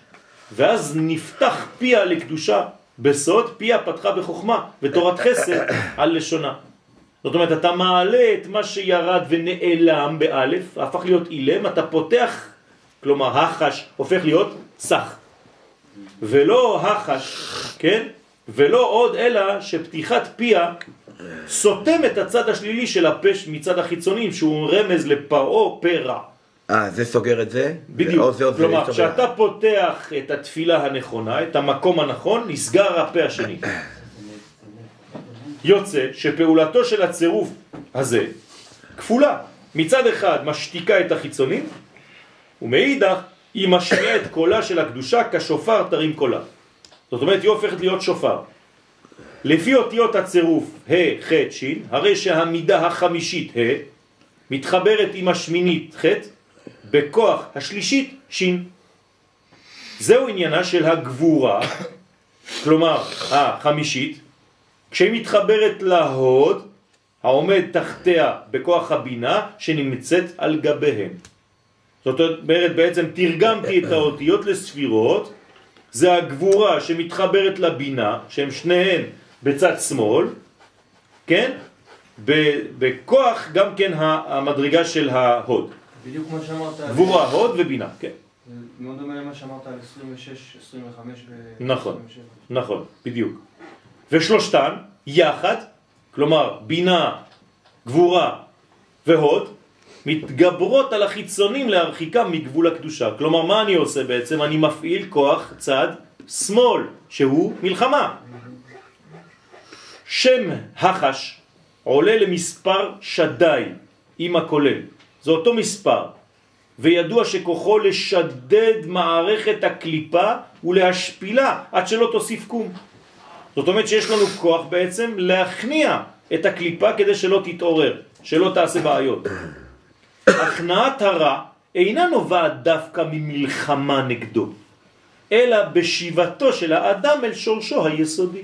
ואז נפתח פיה לקדושה בסוד, פיה פתחה בחוכמה, ותורת חסד על לשונה. זאת אומרת, אתה מעלה את מה שירד ונעלם באלף, הפך להיות אילם, אתה פותח, כלומר החש הופך להיות סך. ולא החש, כן? ולא עוד אלא שפתיחת פיה סותם את הצד השלילי של הפש מצד החיצונים, שהוא רמז לפרעו פרע. אה, זה סוגר את זה? בדיוק. או זה או זה כלומר. כשאתה פותח את התפילה הנכונה, את המקום הנכון, נסגר הפה השני. יוצא שפעולתו של הצירוף הזה כפולה. מצד אחד משתיקה את החיצונים, ומאידך היא משמיעה את קולה של הקדושה כשופר תרים קולה. זאת אומרת, היא הופכת להיות שופר. לפי אותיות הצירוף ה', ח', ש', הרי שהמידה החמישית ה' מתחברת עם השמינית ח' בכוח השלישית ש'. זהו עניינה של הגבורה, כלומר החמישית, כשהיא מתחברת להוד העומד תחתיה בכוח הבינה שנמצאת על גביהם. זאת אומרת, בעצם תרגמתי את האותיות לספירות, זה הגבורה שמתחברת לבינה, שהם שניהם בצד שמאל, כן? בכוח גם כן המדרגה של ההוד. בדיוק כמו שאמרת. גבורה, הוד ובינה, כן. זה מאוד דומה למה שאמרת על 26, 25 ו... נכון, נכון, בדיוק. ושלושתן יחד, כלומר בינה, גבורה והוד, מתגברות על החיצונים להרחיקם מגבול הקדושה. כלומר, מה אני עושה בעצם? אני מפעיל כוח צד שמאל, שהוא מלחמה. שם החש עולה למספר שדי עם הכולל. זה אותו מספר. וידוע שכוחו לשדד מערכת הקליפה ולהשפילה עד שלא תוסיף קום. זאת אומרת שיש לנו כוח בעצם להכניע את הקליפה כדי שלא תתעורר, שלא תעשה בעיות. הכנעת הרע אינה נובעת דווקא ממלחמה נגדו, אלא בשיבתו של האדם אל שורשו היסודי.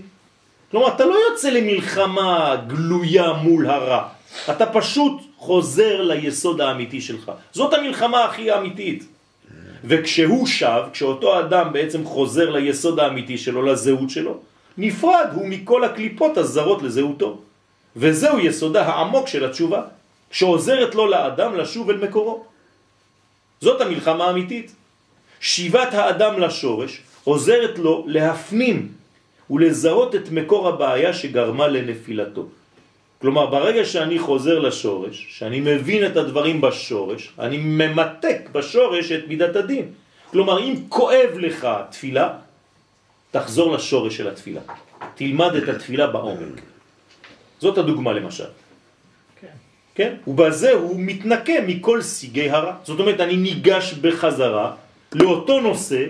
כלומר, אתה לא יוצא למלחמה גלויה מול הרע, אתה פשוט חוזר ליסוד האמיתי שלך. זאת המלחמה הכי אמיתית. וכשהוא שב, כשאותו אדם בעצם חוזר ליסוד האמיתי שלו, לזהות שלו, נפרד הוא מכל הקליפות הזרות לזהותו. וזהו יסודה העמוק של התשובה, שעוזרת לו לאדם לשוב אל מקורו. זאת המלחמה האמיתית. שיבת האדם לשורש עוזרת לו להפנים ולזהות את מקור הבעיה שגרמה לנפילתו. כלומר, ברגע שאני חוזר לשורש, שאני מבין את הדברים בשורש, אני ממתק בשורש את מידת הדין. כלומר, אם כואב לך תפילה, תחזור לשורש של התפילה. תלמד את התפילה בעומק. זאת הדוגמה למשל. כן. ובזה הוא מתנקה מכל סיגי הרע. זאת אומרת, אני ניגש בחזרה לאותו נושא,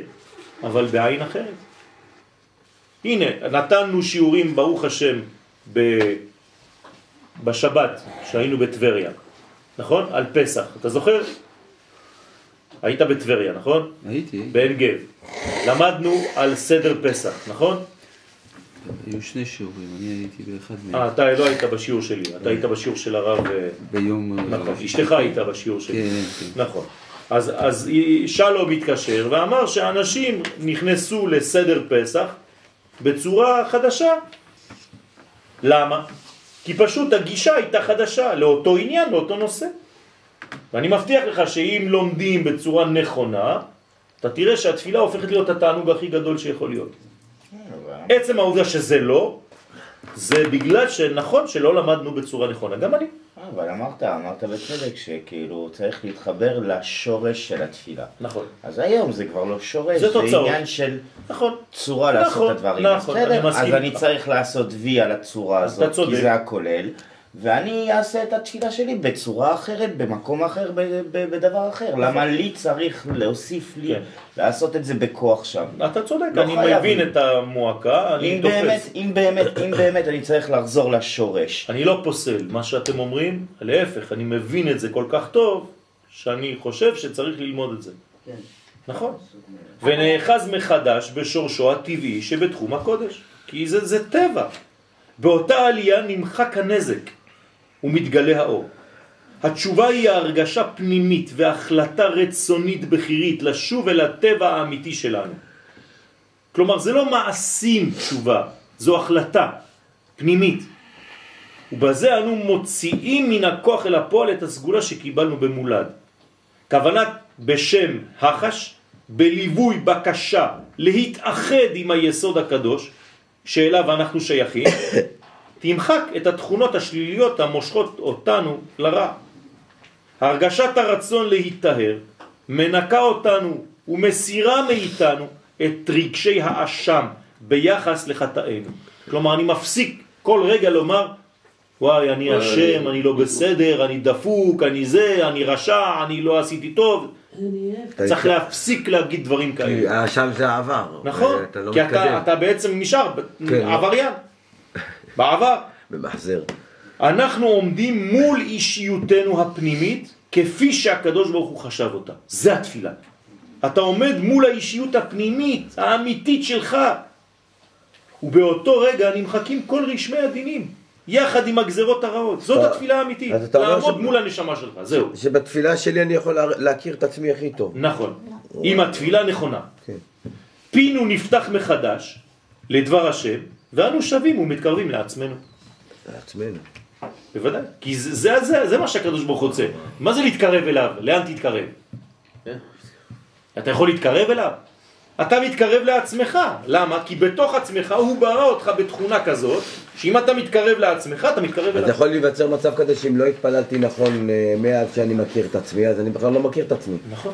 אבל בעין אחרת. הנה, נתנו שיעורים, ברוך השם, ב... בשבת, שהיינו בטבריה, נכון? על פסח. אתה זוכר? היית בטבריה, נכון? הייתי. בעין גב. למדנו על סדר פסח, נכון? היו שני שיעורים, אני הייתי באחד מהם. אה, אתה לא היית בשיעור שלי, אתה היית בשיעור של הרב... אה, ביום... נכון, אשתך הייתה בשיעור שלי. כן, כן. נכון. אז, אז שלום התקשר ואמר שאנשים נכנסו לסדר פסח בצורה חדשה. למה? כי פשוט הגישה הייתה חדשה לאותו עניין, לאותו נושא. ואני מבטיח לך שאם לומדים בצורה נכונה, אתה תראה שהתפילה הופכת להיות התענוג הכי גדול שיכול להיות. עצם העובדה שזה לא, זה בגלל שנכון שלא למדנו בצורה נכונה, גם אני. אבל אמרת, אמרת בצדק שכאילו צריך להתחבר לשורש של התפילה. נכון. אז היום זה כבר לא שורש, זה זה. עניין של נכון. צורה לעשות נכון, את הדברים. נכון, בסדר, אני מסכים אז אני. צריך לעשות וי על הצורה הזאת. כי זה הכולל, ואני אעשה את התפילה שלי בצורה אחרת, במקום אחר, ב- ב- בדבר אחר. למה לי צריך להוסיף לי, כן. לעשות את זה בכוח שם? אתה צודק, לא אני חייב. מבין את המועקה, אני אם באמת, תופס. אם באמת, אם באמת אני צריך לחזור לשורש. אני לא פוסל מה שאתם אומרים, להפך, אני מבין את זה כל כך טוב, שאני חושב שצריך ללמוד את זה. כן. נכון. ונאחז מחדש בשורשו הטבעי שבתחום הקודש. כי זה, זה טבע. באותה עלייה נמחק הנזק ומתגלה האור. התשובה היא ההרגשה פנימית והחלטה רצונית בחירית לשוב אל הטבע האמיתי שלנו. כלומר, זה לא מעשים תשובה, זו החלטה פנימית. ובזה אנו מוציאים מן הכוח אל הפועל את הסגולה שקיבלנו במולד. כוונת בשם החש, בליווי בקשה להתאחד עם היסוד הקדוש, שאליו אנחנו שייכים, תמחק את התכונות השליליות המושכות אותנו לרע. הרגשת הרצון להיטהר מנקה אותנו ומסירה מאיתנו את רגשי האשם ביחס לחטאינו. כלומר, אני מפסיק כל רגע לומר, וואי, אני אשם, אני לא בסדר, אני דפוק, אני זה, אני רשע, אני לא עשיתי טוב. צריך להפסיק להגיד דברים כי כאלה. האשם זה העבר. נכון, אתה לא כי. אתה, אתה בעצם נשאר כן. עבריין, בעבר. במחזר. אנחנו עומדים מול אישיותנו הפנימית כפי שהקדוש ברוך הוא חשב אותה. זה התפילה. אתה עומד מול האישיות הפנימית, האמיתית שלך. ובאותו רגע נמחקים כל רשמי הדינים. יחד עם הגזרות הרעות. זאת אתה- התפילה האמיתית. לעמוד ש- מול הנשמה שלך, זהו. שבתפילה שלי אני יכול לה- להכיר את עצמי הכי טוב. נכון. אם התפילה נכונה. כן. פינו נפתח מחדש לדבר השם, ואנו שבים ומתקרבים לעצמנו. לעצמנו. בוודאי. כי זה, זה, זה, זה מה שהקדוש ברוך הוא רוצה. מה זה להתקרב אליו? לאן תתקרב? אתה יכול להתקרב אליו? אתה מתקרב לעצמך. למה? כי בתוך עצמך הוא ברא אותך בתכונה כזאת, שאם אתה מתקרב לעצמך, אתה מתקרב אז אליו. יכול להיווצר מצב כזה שאם לא התפללתי נכון אה, מאז שאני מכיר את עצמי, אז אני בכלל לא מכיר את עצמי. נכון.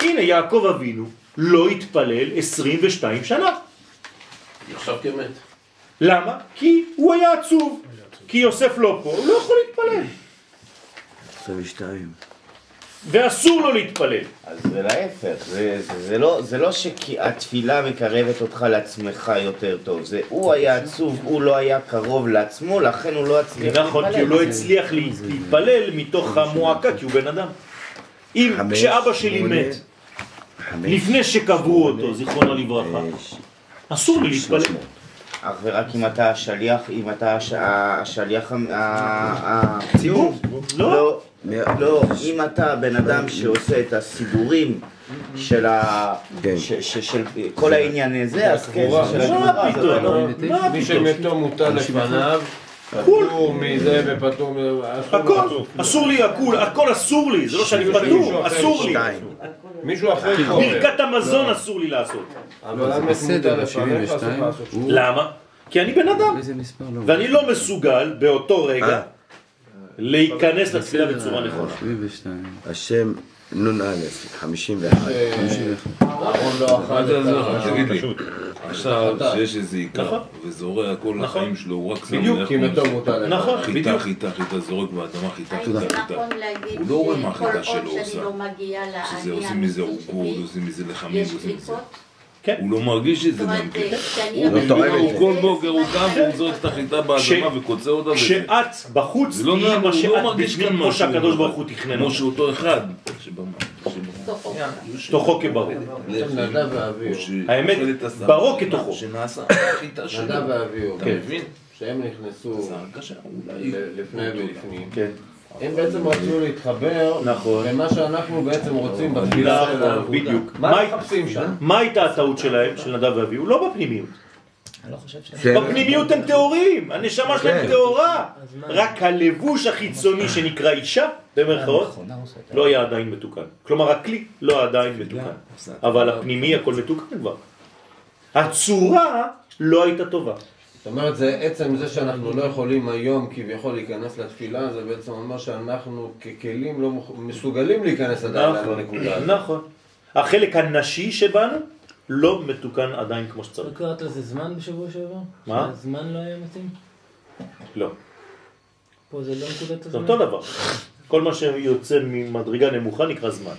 הנה יעקב אבינו לא התפלל 22 שנה. נחשב כמת. למה? כי הוא היה עצוב. כי יוסף לא פה, הוא לא יכול להתפלל. 22. ואסור לו להתפלל. אז זה להפך, זה, זה, זה, לא, זה לא שהתפילה מקרבת אותך לעצמך יותר טוב, זה הוא היה עצוב, הוא לא היה קרוב לעצמו, לכן הוא לא הצליח נכון, כי הוא לא הצליח לה- להתפלל מתוך המועקה, כי הוא בן אדם. אם כשאבא שלי מת, לפני שקברו אותו, זיכרונו לברכה, אסור לי להתפלל. אך ורק אם אתה השליח, אם אתה הש- השליח הציבור. לא. לא, אם אתה הבן אדם שעושה את הסידורים של ה... כן. של כל העניין הזה, אז כן, הקבורה. של מה הקבורה, אז אתה לא- מי שמתו מוטל לפניו, פטור מזה ופטור מזה. הכל, אסור לי הכל, הכל אסור לי, זה לא שאני פטור, אסור לי. מישהו אחר קורא. ברכת המזון אסור לי לעשות. אבל לך לעשות שום דבר. למה? כי אני בן אדם, לא? ואני לא מסוגל באותו רגע להיכנס לתפילה בצורה נכונה. 72. השם נ"א, 51. אהרון לא אכל לך? עכשיו. שיש איזה עיקר, נכון. וזורע כל נכון. החיים שלו, הוא רק שם בדיוק, כי הוא מתו עושה. מוטל לפניו. נכון, חיטה, בדיוק. חיטה, חיטה, זורק באדמה, חיטה, חיטה, חיטה. נכון הוא לא רואה מה החיטה שלו עושה. לא שזה עושים מזה עוגות, עושים מזה לחמים, יש עושים מזה. קליפות? הוא לא מרגיש את זה גם כן. הוא לא הוא את זה. כל בוקר הוא קם והוא זורק את החיטה באדמה וקוצר אותה. כשאת בחוץ, זה לא תהיי נראה, מה שאת לא מרגיש בפנים, כאן כמו. שהקדוש ברוך הוא תכנן כמו. שאותו אחד. תוכו. ואביהו. האמת, ברור כתוכו. שנעשה חיטה שלו. נדב ואביהו. אתה כן. מבין? שהם נכנסו לפני ולפנים. כן. הם בעצם רצו להתחבר נכון. למה שאנחנו בעצם רוצים בתפילה שלנו. נכון, בדיוק. מה מחפשים שם? מה הייתה הטעות שלהם, של נדב ואביהו? לא בפנימיות. אני לא חושב ש... כן. בפנימיות הם טהורים, הנשמה שלהם כן. טהורה. רק הלבוש החיצוני שנקרא אישה, במרכאות, לא היה עדיין מתוקן. כלומר, הכלי לא היה עדיין מתוקן. אבל הפנימי הכל מתוקן כבר. הצורה לא הייתה טובה. זאת אומרת, זה עצם זה שאנחנו לא יכולים היום כביכול להיכנס לתפילה, זה בעצם אומר שאנחנו ככלים לא מסוגלים להיכנס עדיין נכון, לנקודה הזאת. נכון. החלק הנשי שבנו לא מתוקן עדיין כמו לא שצריך. קראת לזה זמן בשבוע שעבר? מה? שהזמן לא היה מתאים? לא. פה זה לא נקודת זה הזמן? אותו דבר. כל מה שיוצא ממדרגה נמוכה נקרא זמן.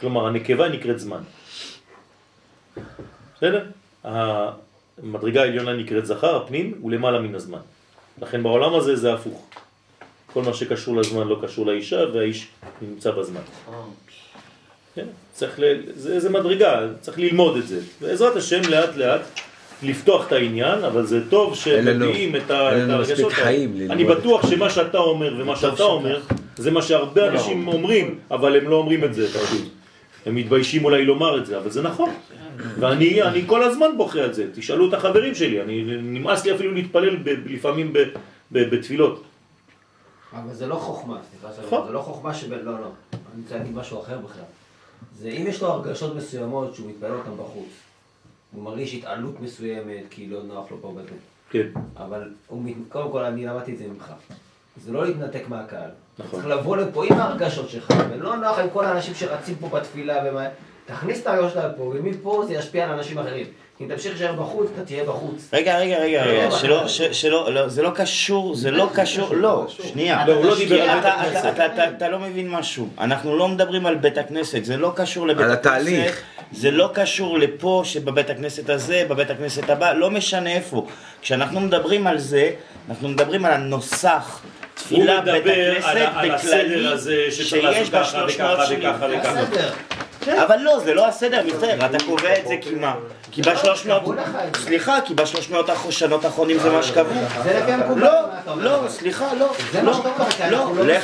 כלומר, הנקבה נקראת זמן. בסדר? המדרגה העליונה נקראת זכר, הפנים, הוא למעלה מן הזמן. לכן בעולם הזה זה הפוך. כל מה שקשור לזמן לא קשור לאישה, והאיש נמצא בזמן. כן? צריך ל... זה, זה מדרגה, צריך ללמוד את זה. בעזרת השם לאט לאט לפתוח את העניין, אבל זה טוב לנו- שמביאים את ה- אין את לנו הרגשות האלה. אני בטוח שמה שאתה אומר ומה שאתה. אומר, זה מה שהרבה אנשים אומרים, אבל הם לא אומרים את זה פשוט. הם מתביישים אולי לומר את זה, אבל זה נכון. ואני אני כל הזמן בוכה על זה. תשאלו את החברים שלי, אני, נמאס לי אפילו להתפלל ב, לפעמים ב, ב, בתפילות. אבל זה לא חוכמה, סליחה נכון. זה לא חוכמה שב... לא, לא. אני רוצה להגיד משהו אחר בכלל. זה אם יש לו הרגשות מסוימות שהוא מתפלל אותן בחוץ. הוא מרגיש התעלות מסוימת, כי לא נוח לו פה בזה. כן. אבל הוא, קודם כל אני למדתי את זה ממך. זה לא להתנתק מהקהל. נכון. צריך לבוא לפה עם ההרגשות שלך, ולא נוח עם כל האנשים שרצים פה בתפילה ומה... תכניס את הרגשות שלך לפה, ומפה זה ישפיע על אנשים אחרים. אם תמשיך להישאר בחוץ, אתה תהיה בחוץ. רגע, רגע, רגע, לא, רגע, לא, שלא, לא. שלא, לא, זה לא קשור, זה לא קשור, לא, שנייה. לא, הוא לא דיבר על אתה- בית הכנסת. אתה- אתה- אתה לא מבין משהו. אנחנו לא מדברים על בית הכנסת, זה לא קשור לבית על הכנסת. התהליך. זה לא קשור לפה, שבבית הכנסת הזה, בבית הכנסת הבא, לא משנה איפה. כשאנחנו מדברים על זה, אנחנו מדברים על הנוסח. תפילה הוא מדבר בית על ה- הכנסת בכללי, שיש בה ככה 300 וככה שנים. בסדר. אבל לא, זה לא הסדר, מצטער, אתה קובע את זה כי מה? כי בשלוש מאות... סליחה, כי בשלוש מאות שנות האחרונים זה מה שקבעו. זה לפי המקובל, לא? לא, סליחה, לא. זה לא, מה שאתה אומר, כי לא, אנחנו לא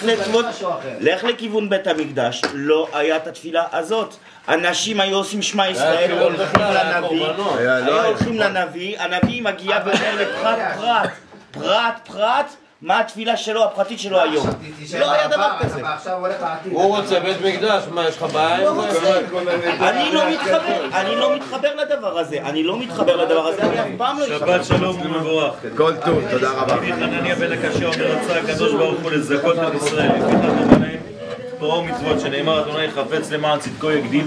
לך לכיוון- בית המקדש, לא היה את התפילה הזאת. אנשים היו עושים שמע ישראל, הולכים לנביא, לא היו. הולכים לנביא, הנביא מגיע ואומר לפרט פרט, פרט פרט, מה התפילה שלו, הפרטית שלו היום. לא היה דבר כזה. הוא רוצה בית מקדש, מה, יש לך בעיה. אני לא מתחבר, אני לא מתחבר לדבר הזה, אני לא מתחבר לדבר הזה, אני אף פעם לא אתחבר. שבת שלום ומבורך. כל טוב, תודה רבה. רבי חנניה בן הקשה אומר רצה הקדוש ברוך הוא לזכות את ישראל, תורה ומצוות שנאמר אדוני חפץ למען צדקו יגדיל